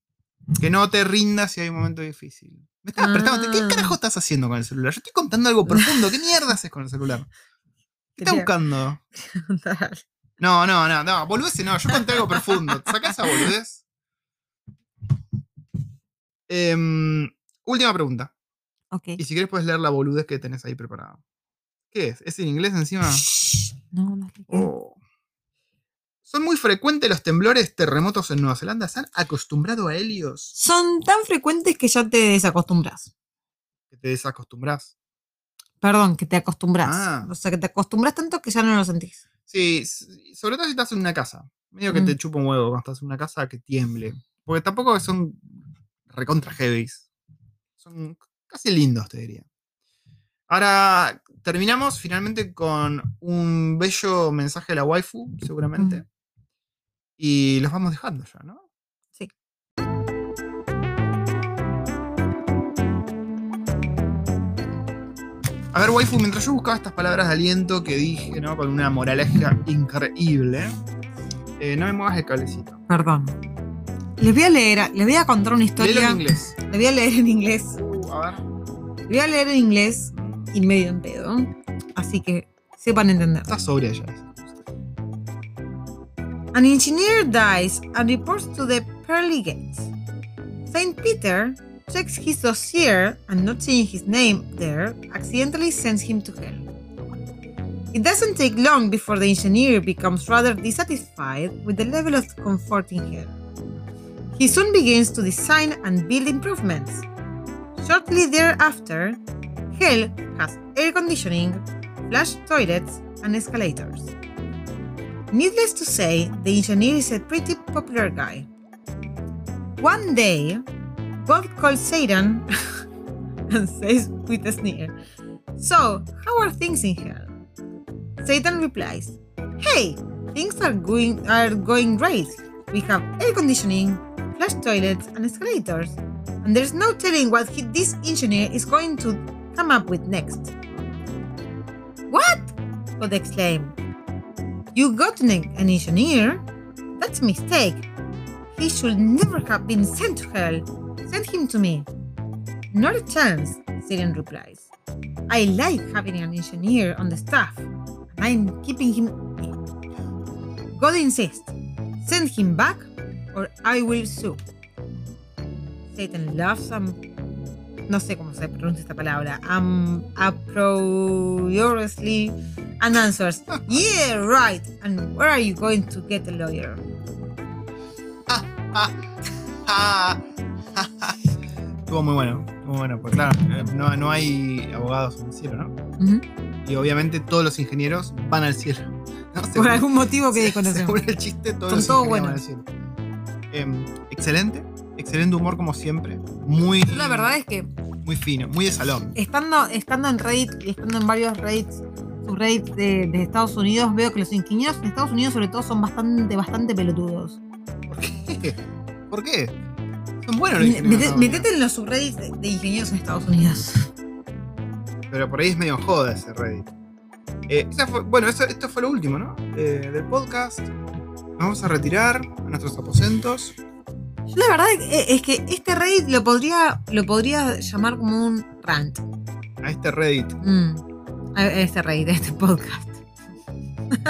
Que no te rindas si hay un momento difícil. Me estabas Ah. prestando. ¿Qué carajo estás haciendo con el celular? Yo estoy contando algo profundo. ¿Qué mierda haces con el celular? ¿Qué estás buscando? No, no, no, no. Boludez no. Yo conté algo profundo. ¿Sacás esa boludez? Em, última pregunta. ok. Y si quieres puedes leer la boludez que tenés ahí preparada. ¿Qué es? ¿Es en inglés encima? No, no. Oh. Son muy frecuentes los temblores terremotos en Nueva Zelanda. ¿Se han acostumbrado a ellos? Son tan frecuentes que ya te desacostumbras. Que te desacostumbras. Perdón, que te acostumbras. Ah. O sea, que te acostumbras tanto que ya no lo sentís. Sí, sobre todo si estás en una casa. Medio que Mm. te chupa un huevo cuando estás en una casa que tiemble. Porque tampoco son recontra heavies. Son casi lindos, te diría. Ahora terminamos finalmente con un bello mensaje de la waifu, seguramente. Mm. Y los vamos dejando ya, ¿no? A ver, waifu, mientras yo buscaba estas palabras de aliento que dije, ¿no? Con una moraleja increíble, eh, no me muevas el cablecito. Perdón. Les voy a leer, les voy a contar una Léelo historia. en inglés. Les voy a leer en inglés. Uh, a ver. Les voy a leer en inglés y medio en pedo. Así que sepan entender. Está sobria ya. An engineer dies and reports to the pearly gates. Saint Peter checks his dossier and not seeing his name there accidentally sends him to hell. It doesn't take long before the engineer becomes rather dissatisfied with the level of comfort in hell. He soon begins to design and build improvements. Shortly thereafter, hell has air conditioning, flush toilets, and escalators. Needless to say, the engineer is a pretty popular guy. One day, God calls Satan and says with a sneer, So, how are things in hell? Satan replies, Hey, things are going are going great. We have air conditioning, flush toilets, and escalators, and there's no telling what he, this engineer is going to come up with next. What? God exclaimed. You got an, an engineer? That's a mistake. He should never have been sent to hell. Send him to me. Not a chance, Satan replies. I like having an engineer on the staff, and I'm keeping him. God insists. Send him back, or I will sue. Satan laughs and no sé cómo se pronuncia esta palabra. Um, uproariously and answers, Yeah, right. And where are you going to get a lawyer? Estuvo muy bueno, muy bueno, porque claro, eh, no, no hay abogados en el cielo, ¿no? Y obviamente todos los ingenieros van al cielo. ¿no? Por algún motivo que desconocemos. Según el chiste, todos Son los todos ingenieros van al cielo. Em, excelente, excelente humor como siempre. Muy, La verdad es que muy fino, muy de salón. estando, estando en Reddit y estando en varios Reddits, subreddits de, de Estados Unidos, veo que los ingenieros en Estados Unidos sobre todo son bastante, bastante pelotudos. ¿Por qué? ¿Por qué? Son buenos los Me- ingenieros. mete- ¿no? Metete en los subreddits de, de ingenieros en Estados Unidos. Pero por ahí es medio joda ese Reddit. Eh, esa fue- bueno, eso- esto fue lo último, ¿no? Eh, del podcast. Nos vamos a retirar a nuestros aposentos. Yo la verdad es- que este Reddit lo podría, lo podría llamar como un rant. A este Reddit. Mm. A- Este Reddit, este podcast.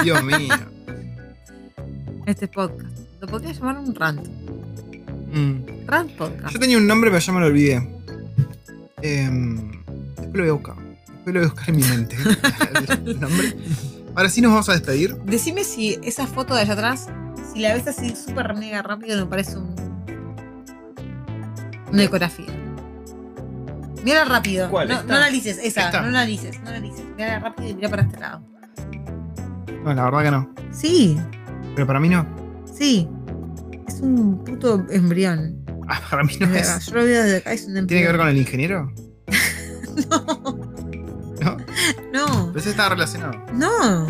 Dios mío. Este podcast. Lo podría llamar un rant. Mm. Podcast. Yo tenía un nombre, pero ya me lo olvidé. Em, después lo voy a buscar. Después lo voy a buscar en mi mente. el nombre. Ahora sí nos vamos a despedir. Decime si esa foto de allá atrás, si la ves así súper mega rápido, me parece un. Una ecografía. Mira rápido. ¿Cuál? No, no analices, esa. ¿Esta? No analices, no analices. Mira rápido y mira para este lado. No, la verdad que no. Sí, Pero para mí no. sí. Un puto embrión. Ah, para mí no Desde es. acá. Yo lo veo desde acá, es un embrión. ¿Tiene que ver con el ingeniero? No. No, Pero ese estaba relacionado. no.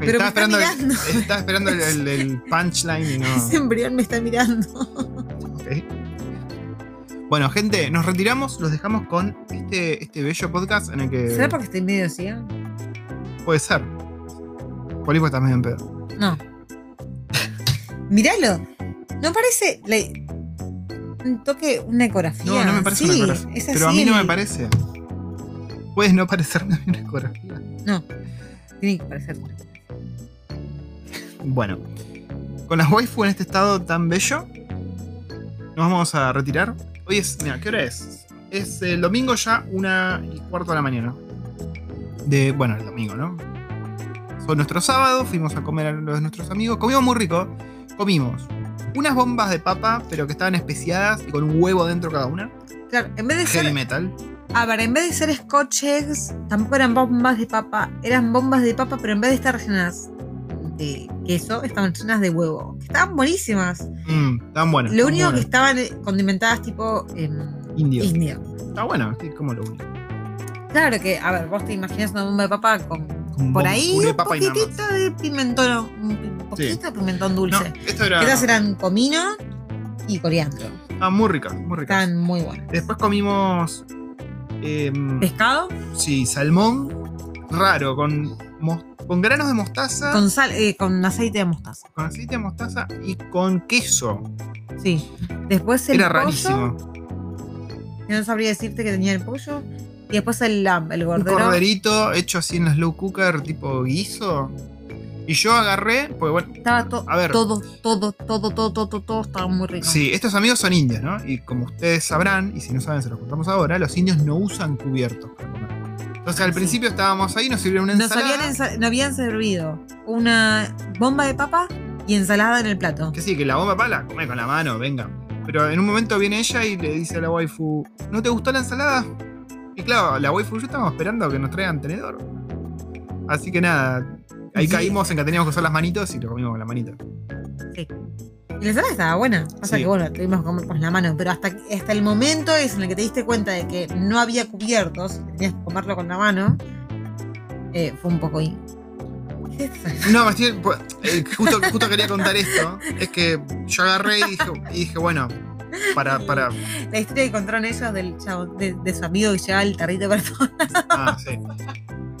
Pero estaba, me está esperando el, estaba esperando el, el- el punchline y no. Ese embrión me está mirando. Ok. Bueno, gente, nos retiramos, los dejamos con este, este bello podcast en el que. ¿Será porque estoy medio ciega? Puede ser. Pues estás medio en pedo. No. Míralo. No parece. le- un toque, una ecografía. No, no me parece Sí, una ecografía. es Pero a mí no me parece. Puede no parecerme una ecografía. No, tiene que parecer. Bueno, con las waifu en este estado tan bello, nos vamos a retirar. Hoy es, mira, ¿qué hora es? Es el domingo ya, una y cuarto de la mañana. De, bueno, el domingo, ¿no? Son nuestros sábados, fuimos a comer a los de nuestros amigos. Comimos muy rico. Comimos unas bombas de papa, pero que estaban especiadas y con un huevo dentro cada una. Claro, en vez de Heavy ser. metal. A ver, en vez de ser scotch eggs, tampoco eran bombas de papa. Eran bombas de papa, pero en vez de estar rellenas de queso, estaban llenas de huevo. Estaban buenísimas. Mmm, estaban buenas. Lo estaban único que estaban eh, condimentadas tipo em, Indio. indio. Está bueno, sí, como lo único. Claro que, a ver, vos te imaginas una bomba de papa Con por ahí un poquitito de pimentón, un poquito de pimentón No, dulce. esto era. Estas eran comino y coriandro. Ah, muy ricas, muy ricas. Estaban muy buenas. Después comimos. em, Pescado sí, salmón raro, con, con granos de mostaza, con con, sal, eh, con aceite de mostaza. aceite de mostaza y con queso. Sí. Después el Era pollo. rarísimo. Yo no sabría decirte que tenía el pollo. Y después el, lam- el Un gordero. corderito hecho así en la slow cooker, tipo guiso. Y yo agarré, pues bueno, Estaba to- A ver. todo, todo, todo, todo, todo, todo, estaba muy rico. sí, estos amigos son indios, ¿no? Y como ustedes sabrán, y si no saben se los contamos ahora, los indios no usan cubiertos para comer. Entonces al Sí. principio estábamos ahí, nos sirvieron una Nos ensalada. habían, ensa- nos habían servido una bomba de papa y ensalada en el plato. Que sí, que la bomba pala, come con la mano, venga. Pero en un momento viene ella y le dice a la waifu, ¿no te gustó la ensalada? Y claro, la waifu y yo estábamos esperando que nos traigan tenedor. Así que nada, ahí Sí. caímos en que teníamos que usar las manitos y lo comimos con la manita. Sí. Y la ensalada estaba buena. Pasa Sí. que bueno, tuvimos que comer con la mano. Pero hasta, hasta el momento es en el que te diste cuenta de que no había cubiertos, tenías que comerlo con la mano, eh, fue un poco. No, pues, eh, justo, justo quería contar esto. Es que yo agarré y dije, y dije, bueno, para, para. La historia que contaron ellos del chavo, de, de su amigo que llevaba el tarrito para todo. Ah, sí.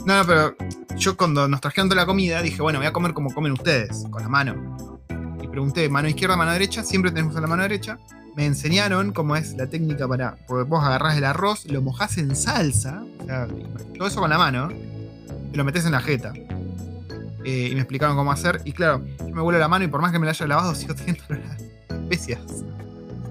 No, no, pero yo cuando nos trajeron toda la comida dije, bueno, voy a comer como comen ustedes, con la mano. Y pregunté, mano izquierda, mano derecha, siempre tenemos la mano derecha. Me enseñaron cómo es la técnica para. Porque vos agarrás el arroz, lo mojás en salsa, o sea, todo eso con la mano, y lo metés en la jeta. Eh, y me explicaron cómo hacer. Y claro, yo me vuelo la mano y por más que me la haya lavado, sigo teniendo las especias.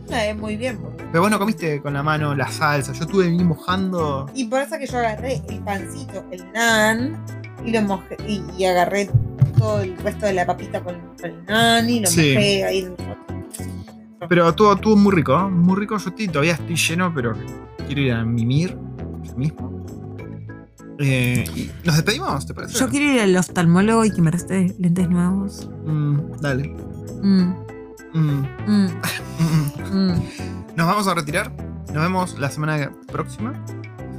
Es muy bien. Pero vos no comiste con la mano la salsa. Yo estuve ahí mojando. Y por eso que yo agarré el pancito, el nan, y lo mojé, y, y agarré todo el resto de la papita con, con el nan y lo Sí. mojé ahí. en- Pero estuvo, estuvo muy rico, ¿eh? muy rico. Yo estoy, todavía estoy lleno, pero quiero ir a mimir yo mismo. Eh, y ¿Nos despedimos? ¿Te parece? Yo quiero ir al oftalmólogo y que me reste lentes nuevos. Mm, dale. Mm, Mm. Nos vamos a retirar. Nos vemos la semana próxima.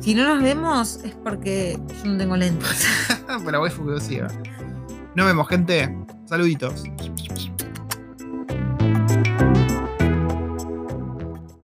Si no nos vemos es porque yo no tengo lentes. Waifu que siga. Nos vemos, gente. Saluditos.